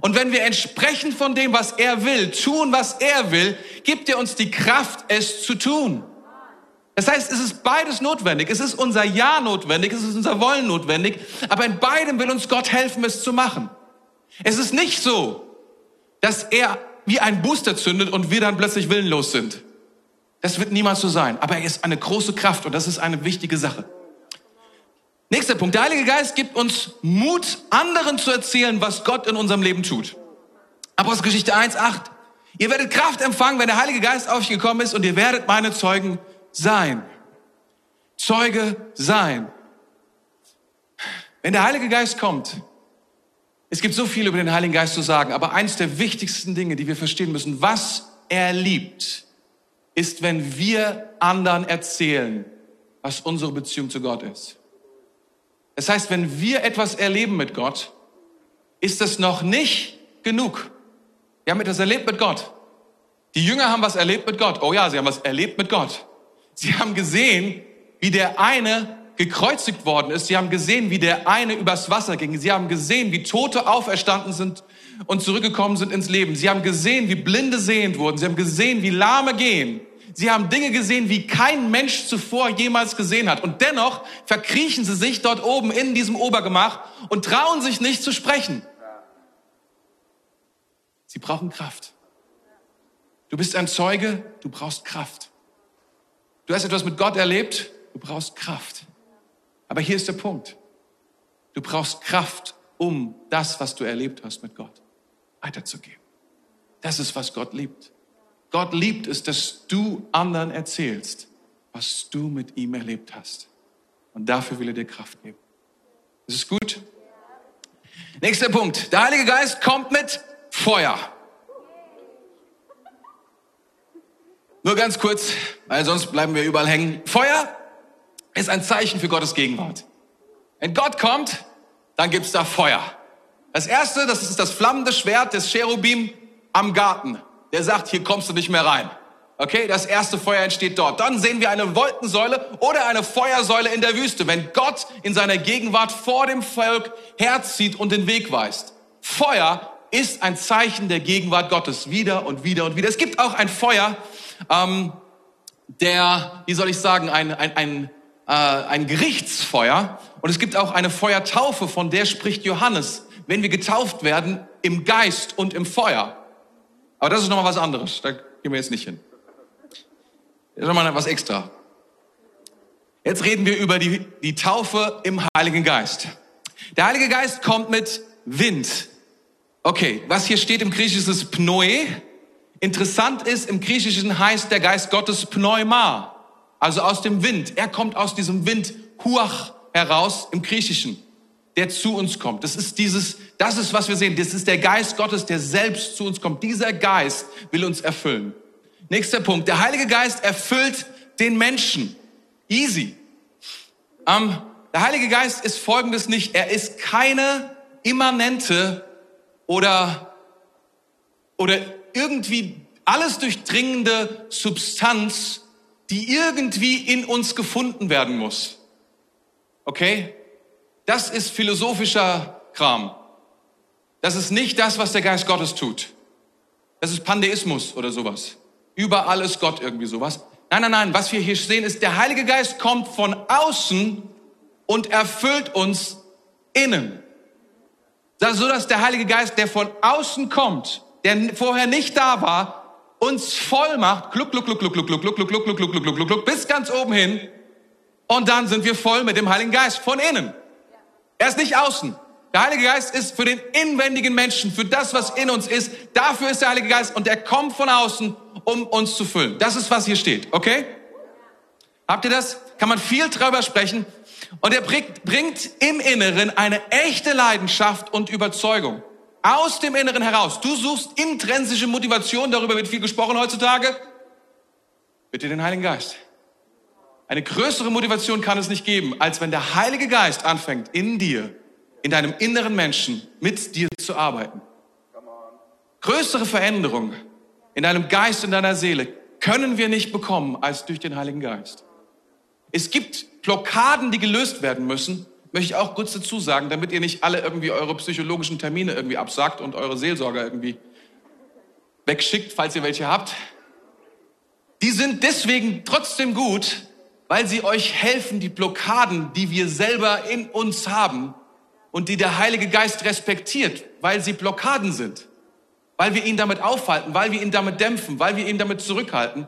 Und wenn wir entsprechend von dem, was er will, tun, was er will, gibt er uns die Kraft, es zu tun. Das heißt, es ist beides notwendig. Es ist unser Ja notwendig, es ist unser Wollen notwendig, aber in beidem will uns Gott helfen, es zu machen. Es ist nicht so, dass er wie ein Booster zündet und wir dann plötzlich willenlos sind. Das wird niemals so sein. Aber er ist eine große Kraft und das ist eine wichtige Sache. Nächster Punkt. Der Heilige Geist gibt uns Mut, anderen zu erzählen, was Gott in unserem Leben tut. Apostelgeschichte 1,8. Ihr werdet Kraft empfangen, wenn der Heilige Geist auf euch gekommen ist und ihr werdet meine Zeugen sein. Zeuge sein. Wenn der Heilige Geist kommt, es gibt so viel über den Heiligen Geist zu sagen, aber eins der wichtigsten Dinge, die wir verstehen müssen, was er liebt, ist, wenn wir anderen erzählen, was unsere Beziehung zu Gott ist. Das heißt, wenn wir etwas erleben mit Gott, ist das noch nicht genug. Die haben etwas erlebt mit Gott. Die Jünger haben was erlebt mit Gott. Oh ja, sie haben was erlebt mit Gott. Sie haben gesehen, wie der eine gekreuzigt worden ist. Sie haben gesehen, wie der eine übers Wasser ging. Sie haben gesehen, wie Tote auferstanden sind und zurückgekommen sind ins Leben. Sie haben gesehen, wie Blinde sehend wurden. Sie haben gesehen, wie Lahme gehen. Sie haben Dinge gesehen, wie kein Mensch zuvor jemals gesehen hat. Und dennoch verkriechen sie sich dort oben in diesem Obergemach und trauen sich nicht zu sprechen. Sie brauchen Kraft. Du bist ein Zeuge, du brauchst Kraft. Du hast etwas mit Gott erlebt, du brauchst Kraft. Aber hier ist der Punkt. Du brauchst Kraft, um das, was du erlebt hast mit Gott, weiterzugeben. Das ist, was Gott liebt. Gott liebt es, dass du anderen erzählst, was du mit ihm erlebt hast. Und dafür will er dir Kraft geben. Ist es gut? Nächster Punkt. Der Heilige Geist kommt mit Feuer. Nur ganz kurz, weil sonst bleiben wir überall hängen. Feuer ist ein Zeichen für Gottes Gegenwart. Wenn Gott kommt, dann gibt's da Feuer. Das erste, das ist das flammende Schwert des Cherubim am Garten. Der sagt, hier kommst du nicht mehr rein. Okay, das erste Feuer entsteht dort. Dann sehen wir eine Wolkensäule oder eine Feuersäule in der Wüste, wenn Gott in seiner Gegenwart vor dem Volk herzieht und den Weg weist. Feuer ist ein Zeichen der Gegenwart Gottes wieder und wieder und wieder. Es gibt auch ein Feuer, ähm, der, wie soll ich sagen, ein, ein, ein, äh, ein Gerichtsfeuer. Und es gibt auch eine Feuertaufe, von der spricht Johannes, wenn wir getauft werden im Geist und im Feuer. Aber das ist nochmal was anderes. Da gehen wir jetzt nicht hin. Das ist nochmal was extra. Jetzt reden wir über die, die Taufe im Heiligen Geist. Der Heilige Geist kommt mit Wind. Okay, was hier steht im Griechischen ist Pnoe. Interessant ist, im Griechischen heißt der Geist Gottes Pneuma, also aus dem Wind. Er kommt aus diesem Wind Huach heraus im Griechischen, der zu uns kommt. Das ist dieses, das ist, was wir sehen. Das ist der Geist Gottes, der selbst zu uns kommt. Dieser Geist will uns erfüllen. Nächster Punkt. Der Heilige Geist erfüllt den Menschen. Easy. Ähm, der Heilige Geist ist folgendes nicht. Er ist keine immanente oder, oder irgendwie alles durchdringende Substanz, die irgendwie in uns gefunden werden muss. Okay? Das ist philosophischer Kram. Das ist nicht das, was der Geist Gottes tut. Das ist Pandeismus oder sowas. Überall ist Gott irgendwie sowas. Nein, nein, nein. Was wir hier sehen ist, der Heilige Geist kommt von außen und erfüllt uns innen. So dass der Heilige Geist, der von außen kommt, der vorher nicht da war, uns voll macht, gluck, gluck, gluck, gluck, gluck, gluck, gluck, gluck, gluck, gluck, gluck, gluck, gluck, gluck, bis ganz oben hin. Und dann sind wir voll mit dem Heiligen Geist von innen. Er ist nicht außen. Der Heilige Geist ist für den inwendigen Menschen, für das, was in uns ist. Dafür ist der Heilige Geist und er kommt von außen, um uns zu füllen. Das ist, was hier steht, okay? Habt ihr das? Kann man viel drüber sprechen. Und er bringt, bringt im Inneren eine echte Leidenschaft und Überzeugung. Aus dem Inneren heraus. Du suchst intrinsische Motivation, darüber wird viel gesprochen heutzutage. Bitte den Heiligen Geist. Eine größere Motivation kann es nicht geben, als wenn der Heilige Geist anfängt, in dir, in deinem inneren Menschen, mit dir zu arbeiten. Größere Veränderung in deinem Geist, in deiner Seele können wir nicht bekommen als durch den Heiligen Geist. Es gibt Blockaden, die gelöst werden müssen, möchte ich auch kurz dazu sagen, damit ihr nicht alle irgendwie eure psychologischen Termine irgendwie absagt und eure Seelsorger irgendwie wegschickt, falls ihr welche habt. Die sind deswegen trotzdem gut, weil sie euch helfen, die Blockaden, die wir selber in uns haben und die der Heilige Geist respektiert, weil sie Blockaden sind, weil wir ihn damit aufhalten, weil wir ihn damit dämpfen, weil wir ihn damit zurückhalten,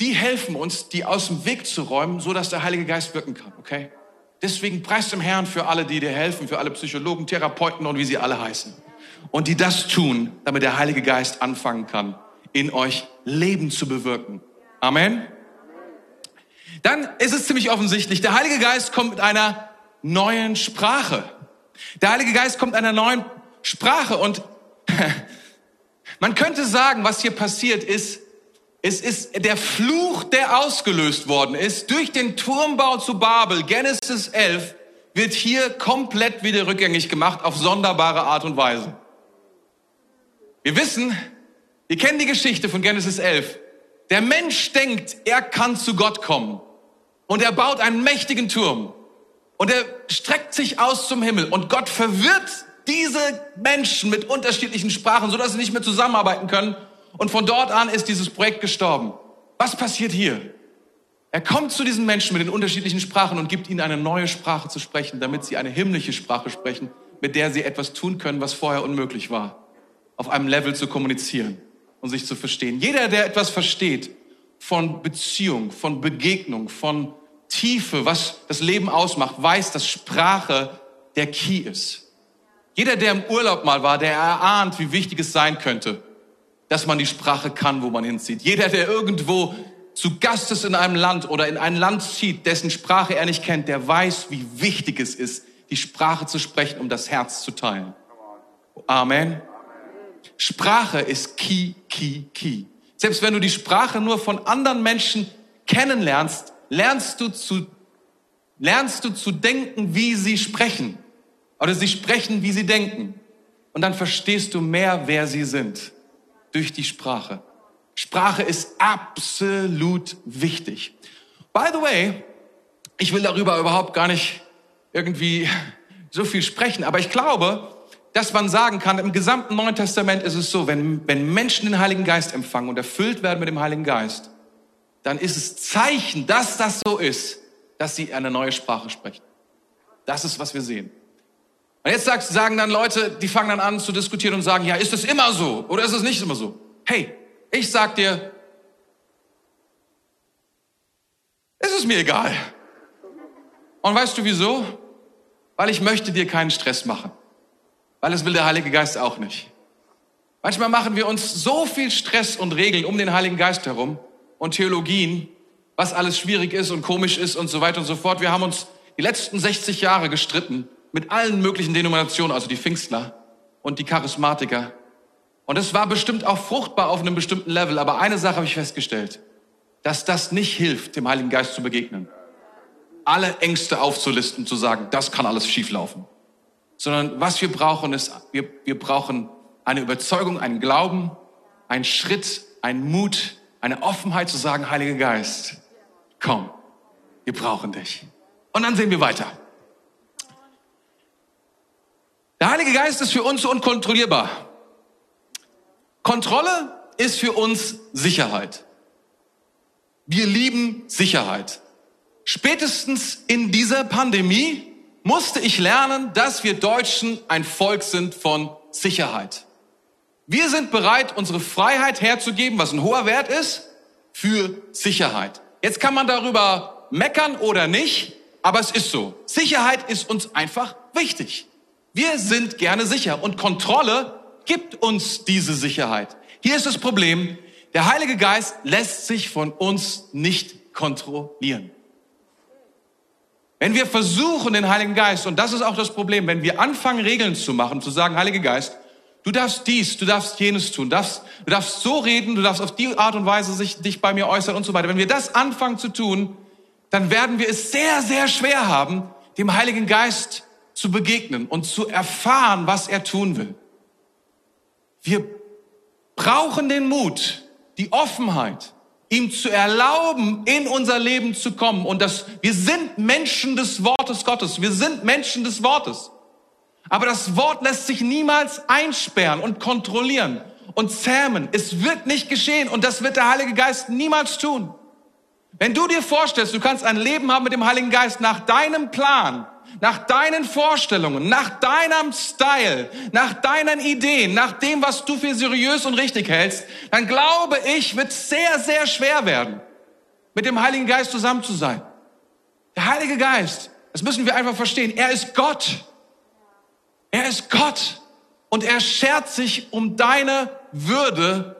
die helfen uns, die aus dem Weg zu räumen, so dass der Heilige Geist wirken kann, okay? Deswegen preist dem Herrn für alle, die dir helfen, für alle Psychologen, Therapeuten und wie sie alle heißen. Und die das tun, damit der Heilige Geist anfangen kann, in euch Leben zu bewirken. Amen. Dann ist es ziemlich offensichtlich, der Heilige Geist kommt mit einer neuen Sprache. Der Heilige Geist kommt mit einer neuen Sprache und man könnte sagen, was hier passiert ist, es ist der Fluch, der ausgelöst worden ist durch den Turmbau zu Babel, Genesis 11, wird hier komplett wieder rückgängig gemacht auf sonderbare Art und Weise. Wir wissen, wir kennen die Geschichte von Genesis 11. Der Mensch denkt, er kann zu Gott kommen. Und er baut einen mächtigen Turm. Und er streckt sich aus zum Himmel. Und Gott verwirrt diese Menschen mit unterschiedlichen Sprachen, sodass sie nicht mehr zusammenarbeiten können. Und von dort an ist dieses Projekt gestorben. Was passiert hier? Er kommt zu diesen Menschen mit den unterschiedlichen Sprachen und gibt ihnen eine neue Sprache zu sprechen, damit sie eine himmlische Sprache sprechen, mit der sie etwas tun können, was vorher unmöglich war. Auf einem Level zu kommunizieren und sich zu verstehen. Jeder, der etwas versteht von Beziehung, von Begegnung, von Tiefe, was das Leben ausmacht, weiß, dass Sprache der Key ist. Jeder, der im Urlaub mal war, der erahnt, wie wichtig es sein könnte, dass man die Sprache kann, wo man hinzieht. Jeder, der irgendwo zu Gast ist in einem Land oder in ein Land zieht, dessen Sprache er nicht kennt, der weiß, wie wichtig es ist, die Sprache zu sprechen, um das Herz zu teilen. Amen. Sprache ist key, key, key. Selbst wenn du die Sprache nur von anderen Menschen kennenlernst, lernst du zu, lernst du zu denken, wie sie sprechen. Oder sie sprechen, wie sie denken. Und dann verstehst du mehr, wer sie sind. Durch die Sprache. Sprache ist absolut wichtig. By the way, ich will darüber überhaupt gar nicht irgendwie so viel sprechen, aber ich glaube, dass man sagen kann, im gesamten Neuen Testament ist es so, wenn, wenn Menschen den Heiligen Geist empfangen und erfüllt werden mit dem Heiligen Geist, dann ist es Zeichen, dass das so ist, dass sie eine neue Sprache sprechen. Das ist, was wir sehen. Und jetzt sagen dann Leute, die fangen dann an zu diskutieren und sagen, ja, ist es immer so oder ist es nicht immer so? Hey, ich sag dir, es ist mir egal. Und weißt du wieso? Weil ich möchte dir keinen Stress machen. Weil es will der Heilige Geist auch nicht. Manchmal machen wir uns so viel Stress und Regeln um den Heiligen Geist herum und Theologien, was alles schwierig ist und komisch ist und so weiter und so fort. Wir haben uns die letzten 60 Jahre gestritten mit allen möglichen Denominationen, also die Pfingstler und die Charismatiker. Und es war bestimmt auch fruchtbar auf einem bestimmten Level. Aber eine Sache habe ich festgestellt, dass das nicht hilft, dem Heiligen Geist zu begegnen. Alle Ängste aufzulisten, zu sagen, das kann alles schieflaufen. Sondern was wir brauchen ist, wir, wir brauchen eine Überzeugung, einen Glauben, einen Schritt, einen Mut, eine Offenheit zu sagen, Heiliger Geist, komm, wir brauchen dich. Und dann sehen wir weiter. Der Heilige Geist ist für uns unkontrollierbar. Kontrolle ist für uns Sicherheit. Wir lieben Sicherheit. Spätestens in dieser Pandemie musste ich lernen, dass wir Deutschen ein Volk sind von Sicherheit. Wir sind bereit, unsere Freiheit herzugeben, was ein hoher Wert ist, für Sicherheit. Jetzt kann man darüber meckern oder nicht, aber es ist so. Sicherheit ist uns einfach wichtig. Wir sind gerne sicher und Kontrolle gibt uns diese Sicherheit. Hier ist das Problem, der Heilige Geist lässt sich von uns nicht kontrollieren. Wenn wir versuchen, den Heiligen Geist, und das ist auch das Problem, wenn wir anfangen, Regeln zu machen, zu sagen, Heiliger Geist, du darfst dies, du darfst jenes tun, darfst, du darfst so reden, du darfst auf die Art und Weise sich, dich bei mir äußern und so weiter. Wenn wir das anfangen zu tun, dann werden wir es sehr, sehr schwer haben, dem Heiligen Geist zu begegnen und zu erfahren, was er tun will. Wir brauchen den Mut, die Offenheit, ihm zu erlauben, in unser Leben zu kommen. Und das, wir sind Menschen des Wortes Gottes. Wir sind Menschen des Wortes. Aber das Wort lässt sich niemals einsperren und kontrollieren und zähmen. Es wird nicht geschehen und das wird der Heilige Geist niemals tun. Wenn du dir vorstellst, du kannst ein Leben haben mit dem Heiligen Geist nach deinem Plan, nach deinen Vorstellungen, nach deinem Style, nach deinen Ideen, nach dem, was du für seriös und richtig hältst, dann glaube ich, wird sehr, sehr schwer werden, mit dem Heiligen Geist zusammen zu sein. Der Heilige Geist, das müssen wir einfach verstehen, er ist Gott. Er ist Gott und er schert sich um deine Würde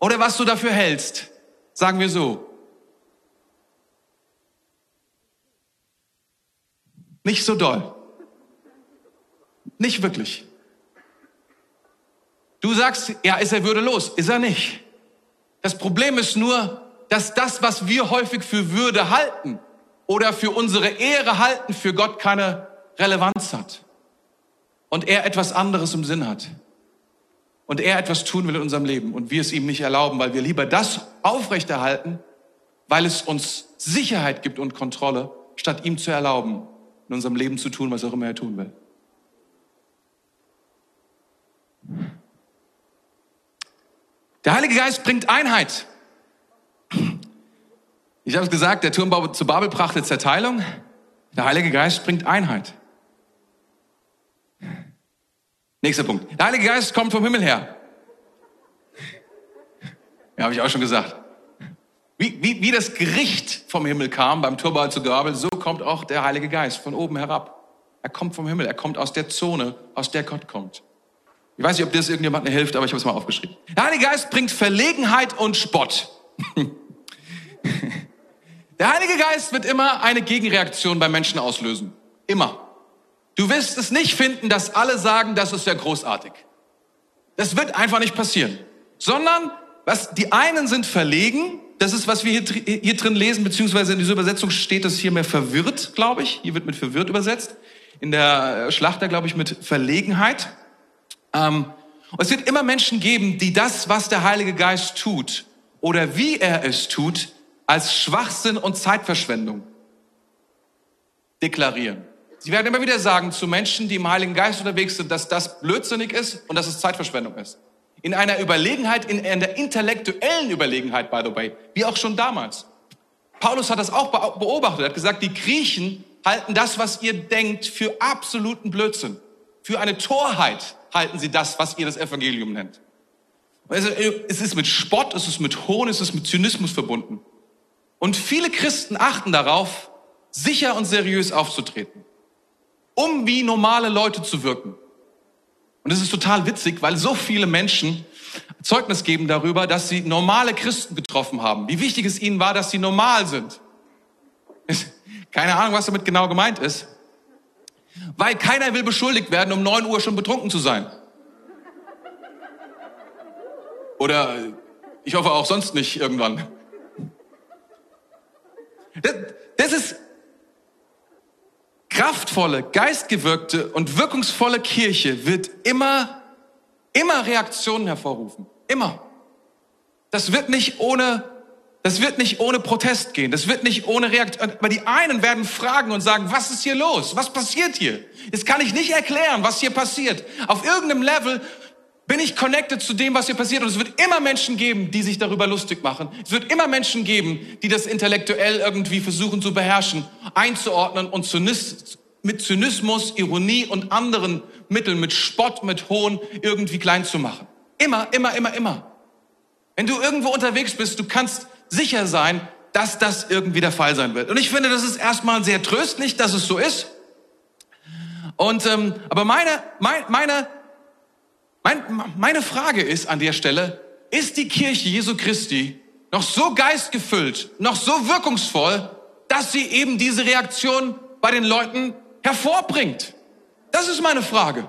oder was du dafür hältst. Sagen wir so. Nicht so doll. Nicht wirklich. Du sagst, ja, ist er würdelos? Ist er nicht. Das Problem ist nur, dass das, was wir häufig für Würde halten oder für unsere Ehre halten, für Gott keine Relevanz hat. Und er etwas anderes im Sinn hat. und er etwas tun will in unserem Leben und wir es ihm nicht erlauben, weil wir lieber das aufrechterhalten, weil es uns Sicherheit gibt und Kontrolle, statt ihm zu erlauben, in unserem Leben zu tun, was auch immer er tun will. Der Heilige Geist bringt Einheit. Ich habe es gesagt, der Turmbau zu Babel brachte Zerteilung. Der Heilige Geist bringt Einheit. Nächster Punkt. Der Heilige Geist kommt vom Himmel her. Ja, habe ich auch schon gesagt. Wie, wie, wie das Gericht vom Himmel kam beim Turbau zu Babel, so kommt auch der Heilige Geist von oben herab. Er kommt vom Himmel, er kommt aus der Zone, aus der Gott kommt. Ich weiß nicht, ob das irgendjemandem hilft, aber ich habe es mal aufgeschrieben. Der Heilige Geist bringt Verlegenheit und Spott. Der Heilige Geist wird immer eine Gegenreaktion bei Menschen auslösen. Immer. Du wirst es nicht finden, dass alle sagen, das ist ja großartig. Das wird einfach nicht passieren. Sondern, was, die einen sind verlegen, das ist, was wir hier, hier drin lesen, beziehungsweise in dieser Übersetzung steht das hier mehr verwirrt, glaube ich. Hier wird mit verwirrt übersetzt. In der Schlachter, glaube ich, mit Verlegenheit. Ähm, es wird immer Menschen geben, die das, was der Heilige Geist tut oder wie er es tut, als Schwachsinn und Zeitverschwendung deklarieren. Sie werden immer wieder sagen zu Menschen, die im Heiligen Geist unterwegs sind, dass das blödsinnig ist und dass es Zeitverschwendung ist. In einer Überlegenheit, in einer intellektuellen Überlegenheit, by the way, wie auch schon damals. Paulus hat das auch beobachtet. Hat gesagt, die Griechen halten das, was ihr denkt, für absoluten Blödsinn. Für eine Torheit halten sie das, was ihr das Evangelium nennt. Also, es ist mit Spott, es ist mit Hohn, es ist mit Zynismus verbunden. Und viele Christen achten darauf, sicher und seriös aufzutreten, um wie normale Leute zu wirken. Und es ist total witzig, weil so viele Menschen Zeugnis geben darüber, dass sie normale Christen getroffen haben. Wie wichtig es ihnen war, dass sie normal sind. Keine Ahnung, was damit genau gemeint ist. Weil keiner will beschuldigt werden, um neun Uhr schon betrunken zu sein. Oder ich hoffe auch sonst nicht irgendwann. Das, das ist kraftvolle, geistgewirkte und wirkungsvolle Kirche wird immer, immer Reaktionen hervorrufen. Immer. Das wird nicht ohne, das wird nicht ohne Protest gehen. Das wird nicht ohne Reaktion. Aber die einen werden fragen und sagen, was ist hier los? Was passiert hier? Das kann ich nicht erklären, was hier passiert. Auf irgendeinem Level bin ich connected zu dem, was hier passiert. Und es wird immer Menschen geben, die sich darüber lustig machen. Es wird immer Menschen geben, die das intellektuell irgendwie versuchen zu beherrschen, einzuordnen und mit Zynismus, Ironie und anderen Mitteln, mit Spott, mit Hohn irgendwie klein zu machen. Immer, immer, immer, immer. Wenn du irgendwo unterwegs bist, du kannst sicher sein, dass das irgendwie der Fall sein wird. Und ich finde, das ist erstmal sehr tröstlich, dass es so ist. Und ähm, aber meine, mein, meine mein, meine Frage ist an der Stelle, ist die Kirche Jesu Christi noch so geistgefüllt, noch so wirkungsvoll, dass sie eben diese Reaktion bei den Leuten hervorbringt? Das ist meine Frage.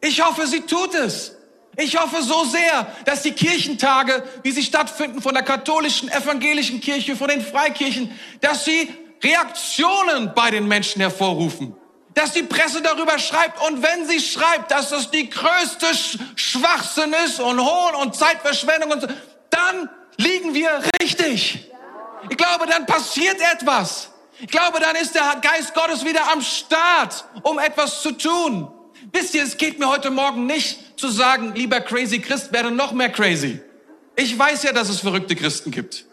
Ich hoffe, sie tut es. Ich hoffe so sehr, dass die Kirchentage, wie sie stattfinden von der katholischen, evangelischen Kirche, von den Freikirchen, dass sie Reaktionen bei den Menschen hervorrufen dass die Presse darüber schreibt und wenn sie schreibt, dass das die größte Schwachsinn ist und Hohn und Zeitverschwendung und so, dann liegen wir richtig. Ich glaube, dann passiert etwas. Ich glaube, dann ist der Geist Gottes wieder am Start, um etwas zu tun. Wisst ihr, es geht mir heute Morgen nicht zu sagen, lieber crazy Christ, werde noch mehr crazy. Ich weiß ja, dass es verrückte Christen gibt.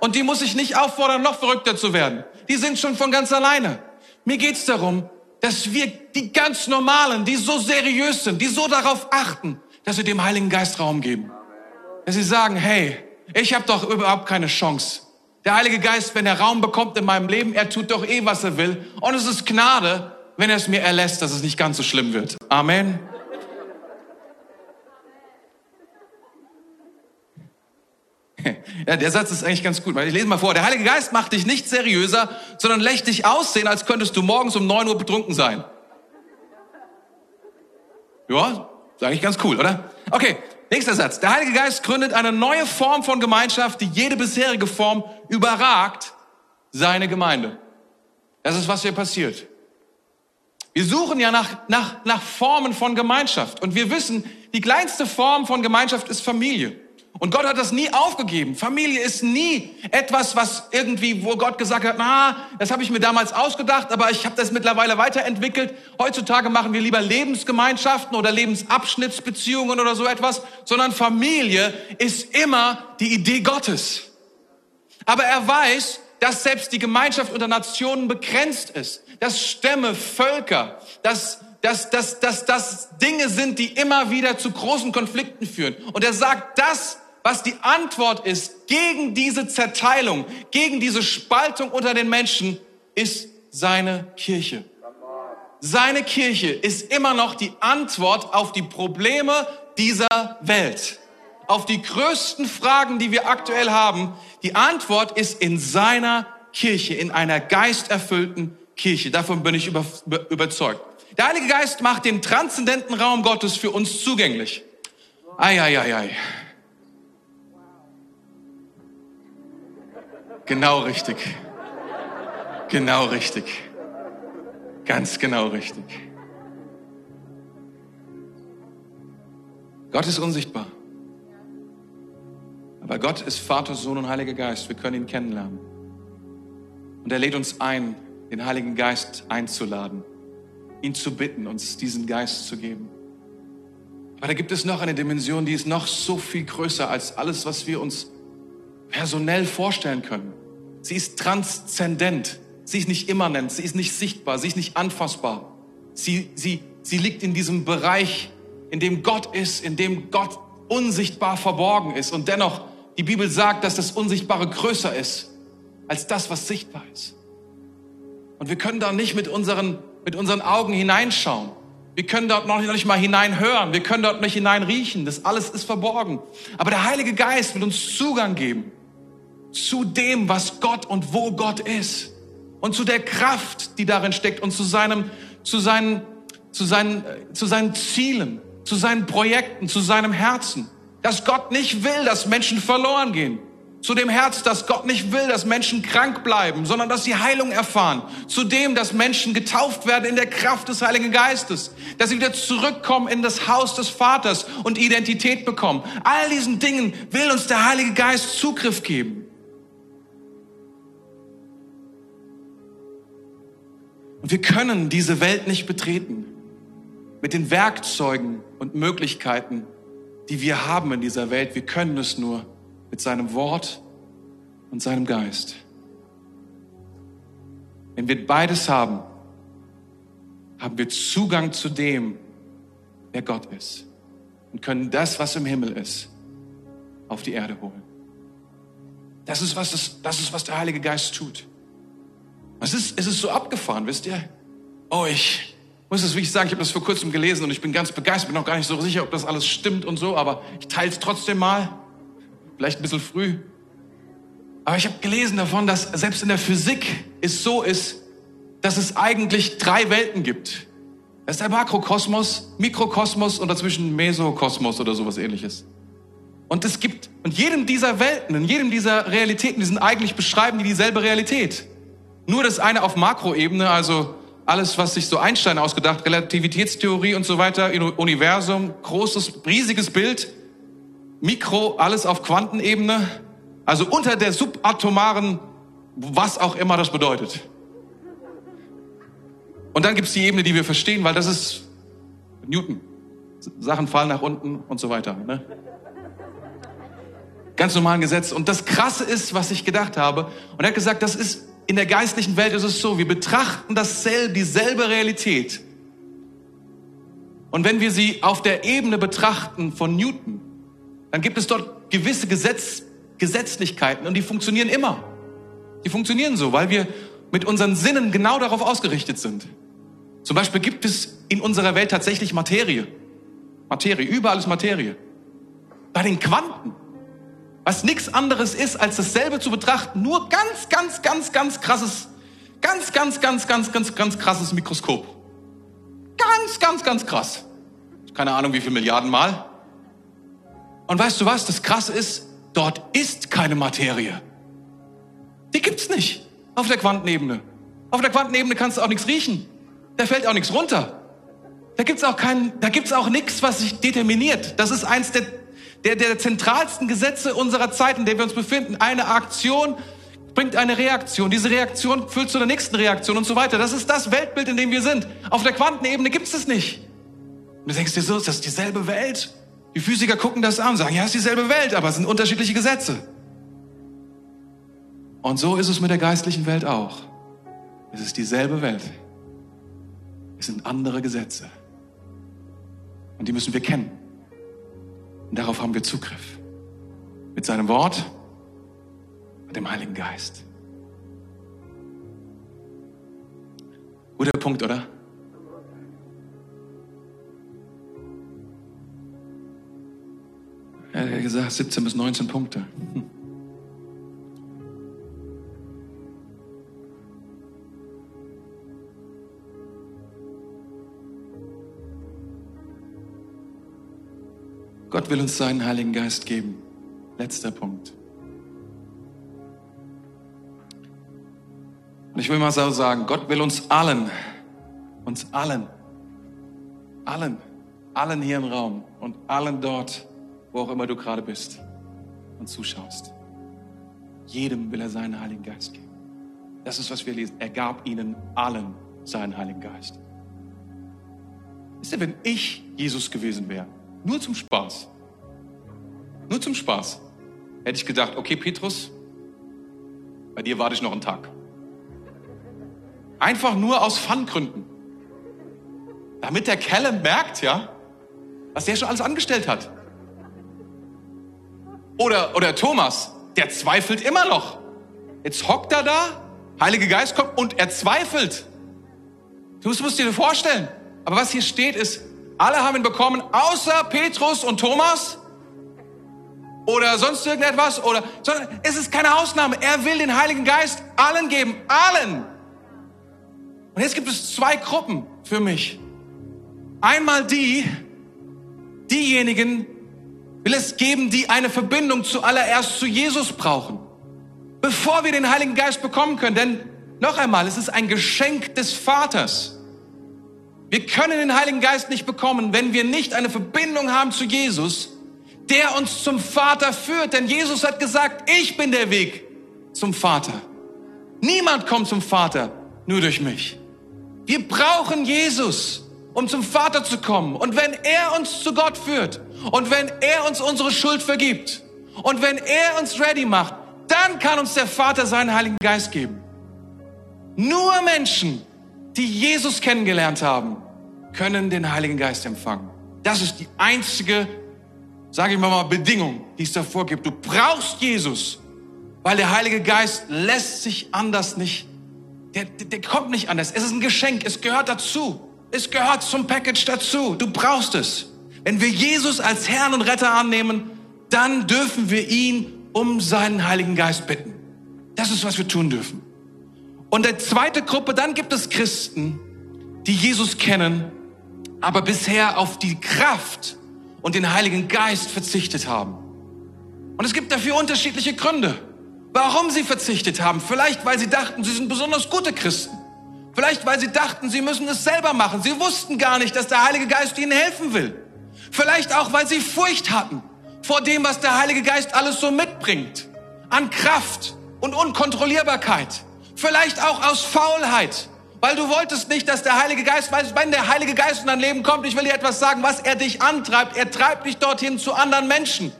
Und die muss ich nicht auffordern, noch verrückter zu werden. Die sind schon von ganz alleine. Mir geht's darum, dass wir die ganz normalen, die so seriös sind, die so darauf achten, dass wir dem Heiligen Geist Raum geben. Dass sie sagen, hey, ich habe doch überhaupt keine Chance. Der Heilige Geist, wenn er Raum bekommt in meinem Leben, er tut doch eh, was er will. Und es ist Gnade, wenn er es mir erlässt, dass es nicht ganz so schlimm wird. Amen. Ja, der Satz ist eigentlich ganz gut. Ich lese mal vor. Der Heilige Geist macht dich nicht seriöser, sondern lässt dich aussehen, als könntest du morgens um neun Uhr betrunken sein. Ja, ist eigentlich ganz cool, oder? Okay, nächster Satz. Der Heilige Geist gründet eine neue Form von Gemeinschaft, die jede bisherige Form überragt seine Gemeinde. Das ist, was hier passiert. Wir suchen ja nach, nach, nach Formen von Gemeinschaft. Und wir wissen, die kleinste Form von Gemeinschaft ist Familie. Und Gott hat das nie aufgegeben. Familie ist nie etwas, was irgendwie, wo Gott gesagt hat, na, das habe ich mir damals ausgedacht, aber ich habe das mittlerweile weiterentwickelt. Heutzutage machen wir lieber Lebensgemeinschaften oder Lebensabschnittsbeziehungen oder so etwas, sondern Familie ist immer die Idee Gottes. Aber er weiß, dass selbst die Gemeinschaft unter Nationen begrenzt ist, dass Stämme, Völker, dass dass, dass, dass dass Dinge sind, die immer wieder zu großen Konflikten führen. Und er sagt, das was die Antwort ist gegen diese Zerteilung, gegen diese Spaltung unter den Menschen, ist seine Kirche. Seine Kirche ist immer noch die Antwort auf die Probleme dieser Welt. Auf die größten Fragen, die wir aktuell haben. Die Antwort ist in seiner Kirche, in einer geisterfüllten Kirche. Davon bin ich über, überzeugt. Der Heilige Geist macht den transzendenten Raum Gottes für uns zugänglich. Ei, ei, ei, ei. Genau richtig. Genau richtig. Ganz genau richtig. Gott ist unsichtbar. Aber Gott ist Vater, Sohn und Heiliger Geist. Wir können ihn kennenlernen. Und er lädt uns ein, den Heiligen Geist einzuladen, ihn zu bitten, uns diesen Geist zu geben. Aber da gibt es noch eine Dimension, die ist noch so viel größer als alles, was wir uns personell vorstellen können. Sie ist transzendent. Sie ist nicht immanent. Sie ist nicht sichtbar. Sie ist nicht anfassbar. Sie, sie, sie liegt in diesem Bereich, in dem Gott ist, in dem Gott unsichtbar verborgen ist. Und dennoch, die Bibel sagt, dass das Unsichtbare größer ist als das, was sichtbar ist. Und wir können da nicht mit unseren, mit unseren Augen hineinschauen. Wir können dort noch nicht mal hineinhören. Wir können dort nicht hineinriechen. Das alles ist verborgen. Aber der Heilige Geist will uns Zugang geben zu dem, was Gott und wo Gott ist und zu der Kraft, die darin steckt und zu seinem, zu seinen, zu seinen, zu seinen Zielen, zu seinen Projekten, zu seinem Herzen. Dass Gott nicht will, dass Menschen verloren gehen. Zu dem Herz, dass Gott nicht will, dass Menschen krank bleiben, sondern dass sie Heilung erfahren. Zu dem, dass Menschen getauft werden in der Kraft des Heiligen Geistes. Dass sie wieder zurückkommen in das Haus des Vaters und Identität bekommen. All diesen Dingen will uns der Heilige Geist Zugriff geben. Und wir können diese Welt nicht betreten mit den Werkzeugen und Möglichkeiten, die wir haben in dieser Welt. Wir können es nur mit seinem Wort und seinem Geist. Wenn wir beides haben, haben wir Zugang zu dem, wer Gott ist und können das, was im Himmel ist, auf die Erde holen. Das ist, was, das, das ist, was der Heilige Geist tut. Es ist, es ist so abgefahren, wisst ihr? Oh, ich muss es wirklich sagen, ich habe das vor kurzem gelesen und ich bin ganz begeistert, bin auch gar nicht so sicher, ob das alles stimmt und so, aber ich teile es trotzdem mal. Vielleicht ein bisschen früh. Aber ich habe gelesen davon, dass selbst in der Physik es so ist, dass es eigentlich drei Welten gibt. Das ist der Makrokosmos, Mikrokosmos und dazwischen Mesokosmos oder sowas ähnliches. Und es gibt, und jedem dieser Welten, in jedem dieser Realitäten, die sind eigentlich beschreiben die dieselbe Realität. Nur das eine auf Makroebene, also alles, was sich so Einstein ausgedacht, Relativitätstheorie und so weiter, Universum, großes, riesiges Bild, Mikro, alles auf Quantenebene, also unter der subatomaren, was auch immer das bedeutet. Und dann gibt's die Ebene, die wir verstehen, weil das ist Newton. Sachen fallen nach unten und so weiter. Ne? Ganz normalen Gesetz. Und das Krasse ist, was ich gedacht habe. Und er hat gesagt, das ist in der geistlichen Welt ist es so, wir betrachten dasselbe, dieselbe Realität. Und wenn wir sie auf der Ebene betrachten von Newton, dann gibt es dort gewisse Gesetz, Gesetzlichkeiten und die funktionieren immer. Die funktionieren so, weil wir mit unseren Sinnen genau darauf ausgerichtet sind. Zum Beispiel gibt es in unserer Welt tatsächlich Materie. Materie, überall ist Materie. Bei den Quanten was nichts anderes ist, als dasselbe zu betrachten, nur ganz, ganz, ganz, ganz krasses, ganz, ganz, ganz, ganz, ganz, ganz krasses Mikroskop. Ganz, ganz, ganz krass. Keine Ahnung, wie viele Milliarden Mal. Und weißt du was? Das Krasse ist, dort ist keine Materie. Die gibt's nicht auf der Quantenebene. Auf der Quantenebene kannst du auch nichts riechen. Da fällt auch nichts runter. Da gibt's auch kein, da gibt's auch nichts, was sich determiniert. Das ist eins der, der, der zentralsten Gesetze unserer Zeit, in der wir uns befinden. Eine Aktion bringt eine Reaktion. Diese Reaktion führt zu der nächsten Reaktion und so weiter. Das ist das Weltbild, in dem wir sind. Auf der Quantenebene gibt's das nicht. Und du denkst dir so, ist das dieselbe Welt? Die Physiker gucken das an und sagen, ja, es ist dieselbe Welt, aber es sind unterschiedliche Gesetze. Und so ist es mit der geistlichen Welt auch. Es ist dieselbe Welt. Es sind andere Gesetze. Und die müssen wir kennen. Und darauf haben wir Zugriff. Mit seinem Wort und dem Heiligen Geist. Guter Punkt, oder? Er hat gesagt, 17 bis 19 Punkte. Hm. Gott will uns seinen Heiligen Geist geben. Letzter Punkt. Und ich will mal so sagen, Gott will uns allen, uns allen, allen, allen hier im Raum und allen dort, wo auch immer du gerade bist und zuschaust. Jedem will er seinen Heiligen Geist geben. Das ist, was wir lesen. Er gab ihnen allen seinen Heiligen Geist. Wisst ihr, wenn ich Jesus gewesen wäre, nur zum Spaß. Nur zum Spaß. Hätte ich gedacht, okay, Petrus, bei dir warte ich noch einen Tag. Einfach nur aus Fun-Gründen. Damit der Kellen merkt, ja, was der schon alles angestellt hat. Oder, oder Thomas, der zweifelt immer noch. Jetzt hockt er da, Heilige Geist kommt und er zweifelt. Du musst dir vorstellen. Aber was hier steht ist, alle haben ihn bekommen, außer Petrus und Thomas oder sonst irgendetwas oder, sondern es ist keine Ausnahme. Er will den Heiligen Geist allen geben, allen. Und jetzt gibt es zwei Gruppen für mich. Einmal die, diejenigen will es geben, die eine Verbindung zuallererst zu Jesus brauchen, bevor wir den Heiligen Geist bekommen können. Denn noch einmal, es ist ein Geschenk des Vaters. Wir können den Heiligen Geist nicht bekommen, wenn wir nicht eine Verbindung haben zu Jesus, der uns zum Vater führt. Denn Jesus hat gesagt, ich bin der Weg zum Vater. Niemand kommt zum Vater nur durch mich. Wir brauchen Jesus, um zum Vater zu kommen. Und wenn er uns zu Gott führt und wenn er uns unsere Schuld vergibt und wenn er uns ready macht, dann kann uns der Vater seinen Heiligen Geist geben. Nur Menschen, die Jesus kennengelernt haben, können den Heiligen Geist empfangen. Das ist die einzige, sage ich mal, Bedingung, die es davor gibt. Du brauchst Jesus, weil der Heilige Geist lässt sich anders nicht, der, der, der kommt nicht anders. Es ist ein Geschenk, es gehört dazu. Es gehört zum Package dazu. Du brauchst es. Wenn wir Jesus als Herrn und Retter annehmen, dann dürfen wir ihn um seinen Heiligen Geist bitten. Das ist, was wir tun dürfen. Und der zweite Gruppe, dann gibt es Christen, die Jesus kennen aber bisher auf die Kraft und den Heiligen Geist verzichtet haben. Und es gibt dafür unterschiedliche Gründe, warum sie verzichtet haben. Vielleicht, weil sie dachten, sie sind besonders gute Christen. Vielleicht, weil sie dachten, sie müssen es selber machen. Sie wussten gar nicht, dass der Heilige Geist ihnen helfen will. Vielleicht auch, weil sie Furcht hatten vor dem, was der Heilige Geist alles so mitbringt. An Kraft und Unkontrollierbarkeit. Vielleicht auch aus Faulheit weil du wolltest nicht, dass der Heilige Geist, weil wenn der Heilige Geist in dein Leben kommt, ich will dir etwas sagen, was er dich antreibt. Er treibt dich dorthin zu anderen Menschen.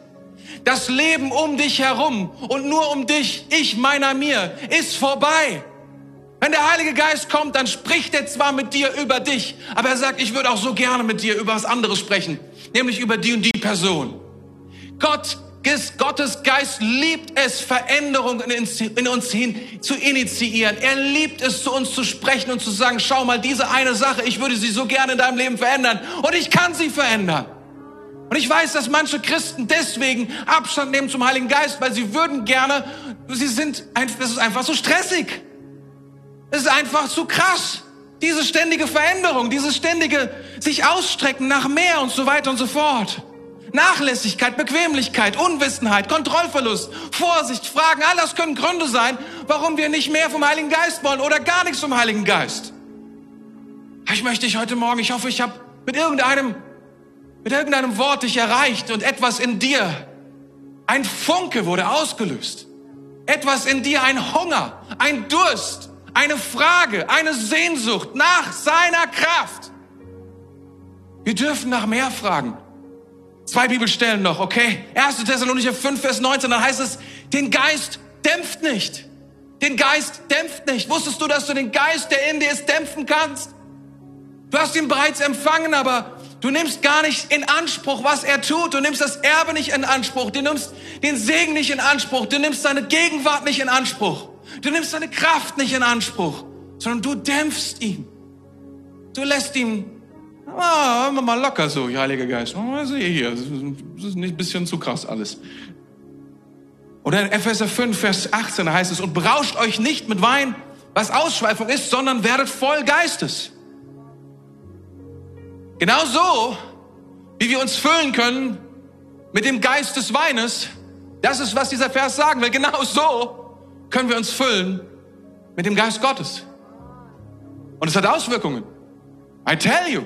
Das Leben um dich herum und nur um dich, ich meiner mir, ist vorbei. Wenn der Heilige Geist kommt, dann spricht er zwar mit dir über dich, aber er sagt, ich würde auch so gerne mit dir über was anderes sprechen, nämlich über die und die Person. Gott Gottes Geist liebt es, Veränderungen in uns hin zu initiieren. Er liebt es, zu uns zu sprechen und zu sagen, schau mal, diese eine Sache, ich würde sie so gerne in deinem Leben verändern. Und ich kann sie verändern. Und ich weiß, dass manche Christen deswegen Abstand nehmen zum Heiligen Geist, weil sie würden gerne, sie sind, das ist einfach so stressig. Es ist einfach zu krass. Diese ständige Veränderung, dieses ständige sich ausstrecken nach mehr und so weiter und so fort. Nachlässigkeit, Bequemlichkeit, Unwissenheit, Kontrollverlust, Vorsicht, Fragen, all das können Gründe sein, warum wir nicht mehr vom Heiligen Geist wollen oder gar nichts vom Heiligen Geist. Ich möchte dich heute Morgen, ich hoffe, ich habe mit irgendeinem, mit irgendeinem Wort dich erreicht und etwas in dir, ein Funke wurde ausgelöst. Etwas in dir, ein Hunger, ein Durst, eine Frage, eine Sehnsucht nach seiner Kraft. Wir dürfen nach mehr fragen. Zwei Bibelstellen noch, okay? 1. Thessalonicher 5, Vers 19, da heißt es, den Geist dämpft nicht. Den Geist dämpft nicht. Wusstest du, dass du den Geist, der in dir ist, dämpfen kannst? Du hast ihn bereits empfangen, aber du nimmst gar nicht in Anspruch, was er tut. Du nimmst das Erbe nicht in Anspruch. Du nimmst den Segen nicht in Anspruch. Du nimmst seine Gegenwart nicht in Anspruch. Du nimmst seine Kraft nicht in Anspruch, sondern du dämpfst ihn. Du lässt ihn Ah, immer mal locker so, Heiliger Geist. Oh, sehe hier, das ist nicht ein bisschen zu krass alles. Oder in Epheser 5, Vers 18 heißt es, und berauscht euch nicht mit Wein, was Ausschweifung ist, sondern werdet voll Geistes. Genau so, wie wir uns füllen können mit dem Geist des Weines, das ist, was dieser Vers sagen will. Genau so können wir uns füllen mit dem Geist Gottes. Und es hat Auswirkungen. I tell you.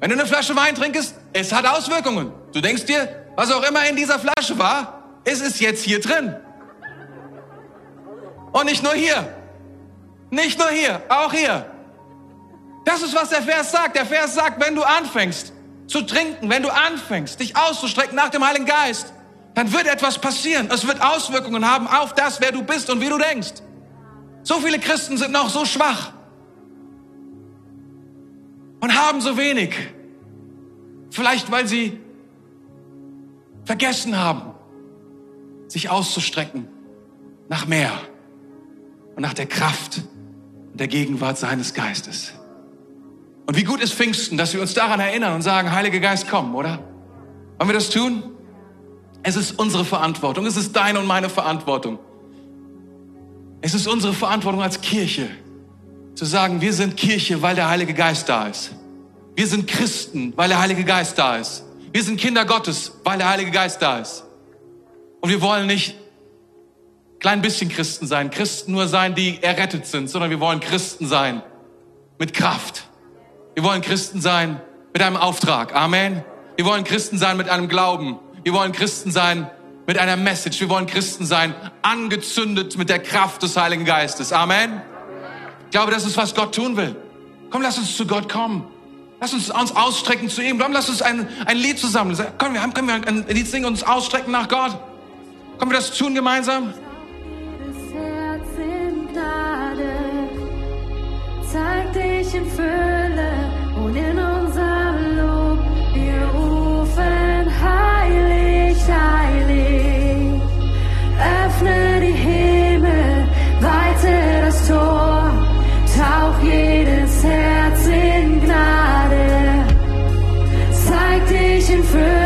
Wenn du eine Flasche Wein trinkst, es hat Auswirkungen. Du denkst dir, was auch immer in dieser Flasche war, ist es jetzt hier drin. Und nicht nur hier. Nicht nur hier, auch hier. Das ist, was der Vers sagt. Der Vers sagt, wenn du anfängst zu trinken, wenn du anfängst, dich auszustrecken nach dem Heiligen Geist, dann wird etwas passieren. Es wird Auswirkungen haben auf das, wer du bist und wie du denkst. So viele Christen sind noch so schwach und haben so wenig. Vielleicht weil sie vergessen haben, sich auszustrecken nach mehr und nach der Kraft und der Gegenwart seines Geistes. Und wie gut ist Pfingsten, dass wir uns daran erinnern und sagen, Heiliger Geist, komm, oder? Wollen wir das tun? Es ist unsere Verantwortung, es ist deine und meine Verantwortung. Es ist unsere Verantwortung als Kirche, zu sagen, wir sind Kirche, weil der Heilige Geist da ist. Wir sind Christen, weil der Heilige Geist da ist. Wir sind Kinder Gottes, weil der Heilige Geist da ist. Und wir wollen nicht klein bisschen Christen sein, Christen nur sein, die errettet sind, sondern wir wollen Christen sein mit Kraft, wir wollen Christen sein mit einem Auftrag. Amen. Wir wollen Christen sein mit einem Glauben. Wir wollen Christen sein mit einer Message. Wir wollen Christen sein, angezündet mit der Kraft des Heiligen Geistes. Amen. Ich glaube, das ist, was Gott tun will. Komm, lass uns zu Gott kommen. Lass uns uns ausstrecken zu ihm. Komm, lass uns ein, ein Lied zusammen. Komm, wir können wir ein Lied singen und uns ausstrecken nach Gott. Können wir das tun gemeinsam? Zeig dich in Fülle und in unserem dich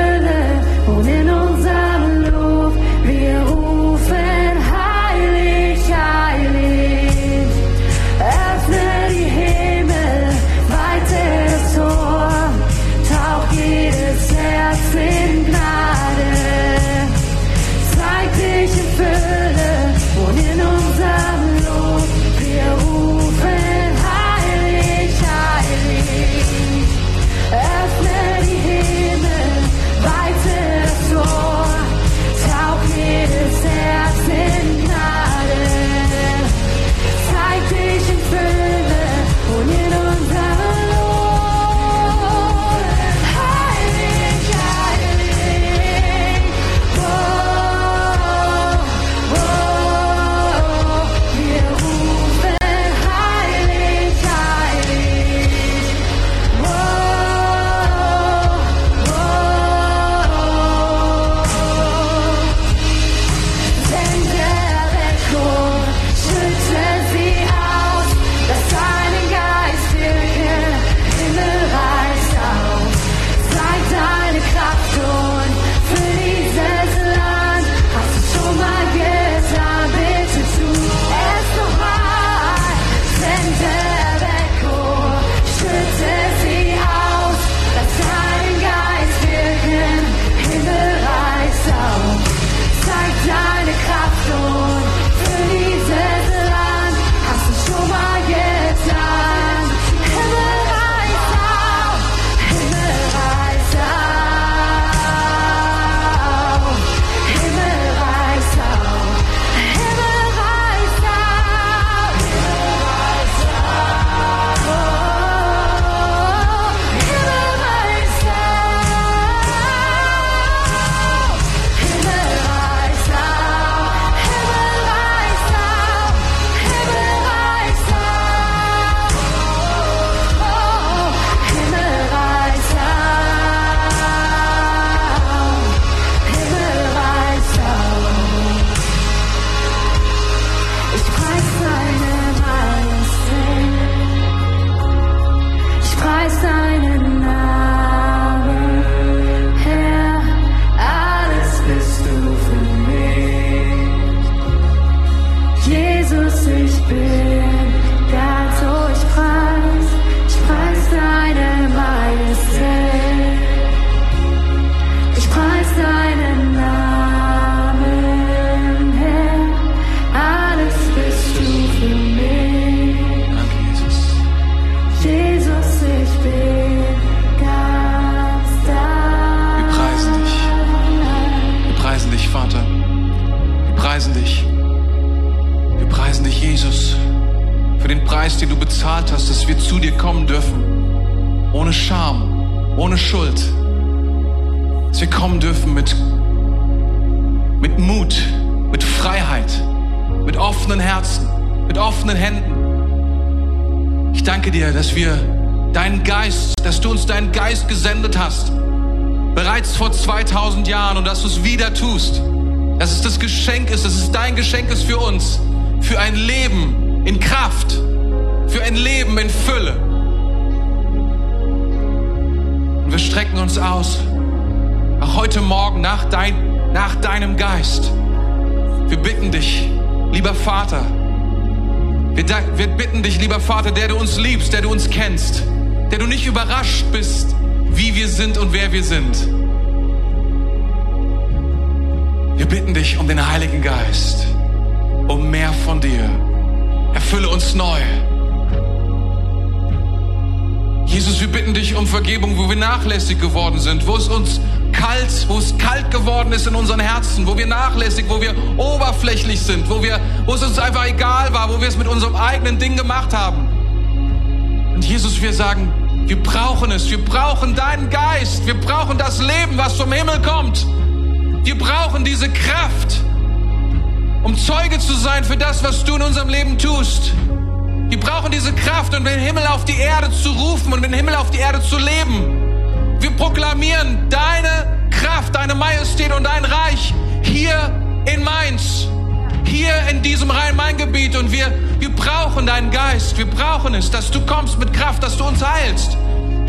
Geschenk ist für uns. Für ein Leben in Kraft. Für ein Leben in Fülle. Und wir strecken uns aus. Auch heute Morgen nach, dein, nach deinem Geist. Wir bitten dich, lieber Vater. Wir, wir bitten dich, lieber Vater, der du uns liebst, der du uns kennst der du nicht überrascht bist, wie wir sind und wer wir sind. Wir bitten dich um den Heiligen Geist, um mehr von dir. Erfülle uns neu. Jesus, wir bitten dich um Vergebung, wo wir nachlässig geworden sind, wo es uns kalt, wo es kalt geworden ist in unseren Herzen, wo wir nachlässig, wo wir oberflächlich sind, wo wir, wo es uns einfach egal war, wo wir es mit unserem eigenen Ding gemacht haben. Und Jesus, wir sagen, wir brauchen es. Wir brauchen deinen Geist. Wir brauchen das Leben, was vom Himmel kommt. Wir brauchen diese Kraft, um Zeuge zu sein für das, was du in unserem Leben tust. Wir brauchen diese Kraft, um den Himmel auf die Erde zu rufen und den Himmel auf die Erde zu leben. Wir proklamieren deine Kraft, deine Majestät und dein Reich hier in Mainz hier in diesem Rhein-Main-Gebiet und wir, wir brauchen deinen Geist. Wir brauchen es, dass du kommst mit Kraft, dass du uns heilst,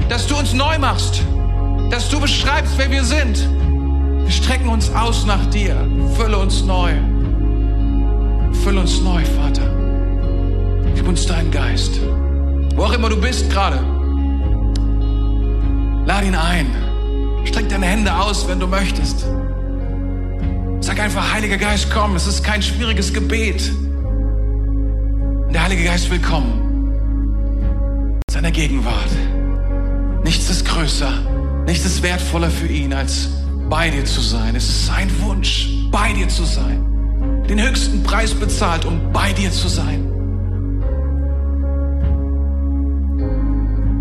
dass du uns neu machst, dass du beschreibst, wer wir sind. Wir strecken uns aus nach dir. Fülle uns neu. Fülle uns neu, Vater. Gib uns deinen Geist. Wo auch immer du bist gerade. Lad ihn ein. Streck deine Hände aus, wenn du möchtest. Sag einfach, Heiliger Geist, komm. Es ist kein schwieriges Gebet. Und der Heilige Geist will kommen. Seiner Gegenwart. Nichts ist größer, nichts ist wertvoller für ihn, als bei dir zu sein. Es ist sein Wunsch, bei dir zu sein. Den höchsten Preis bezahlt, um bei dir zu sein.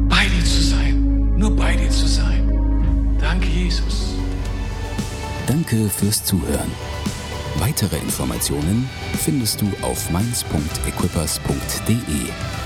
Bei dir zu sein. Nur bei dir zu sein. Danke, Jesus. Danke fürs Zuhören. Weitere Informationen findest du auf mainz.equippers.de.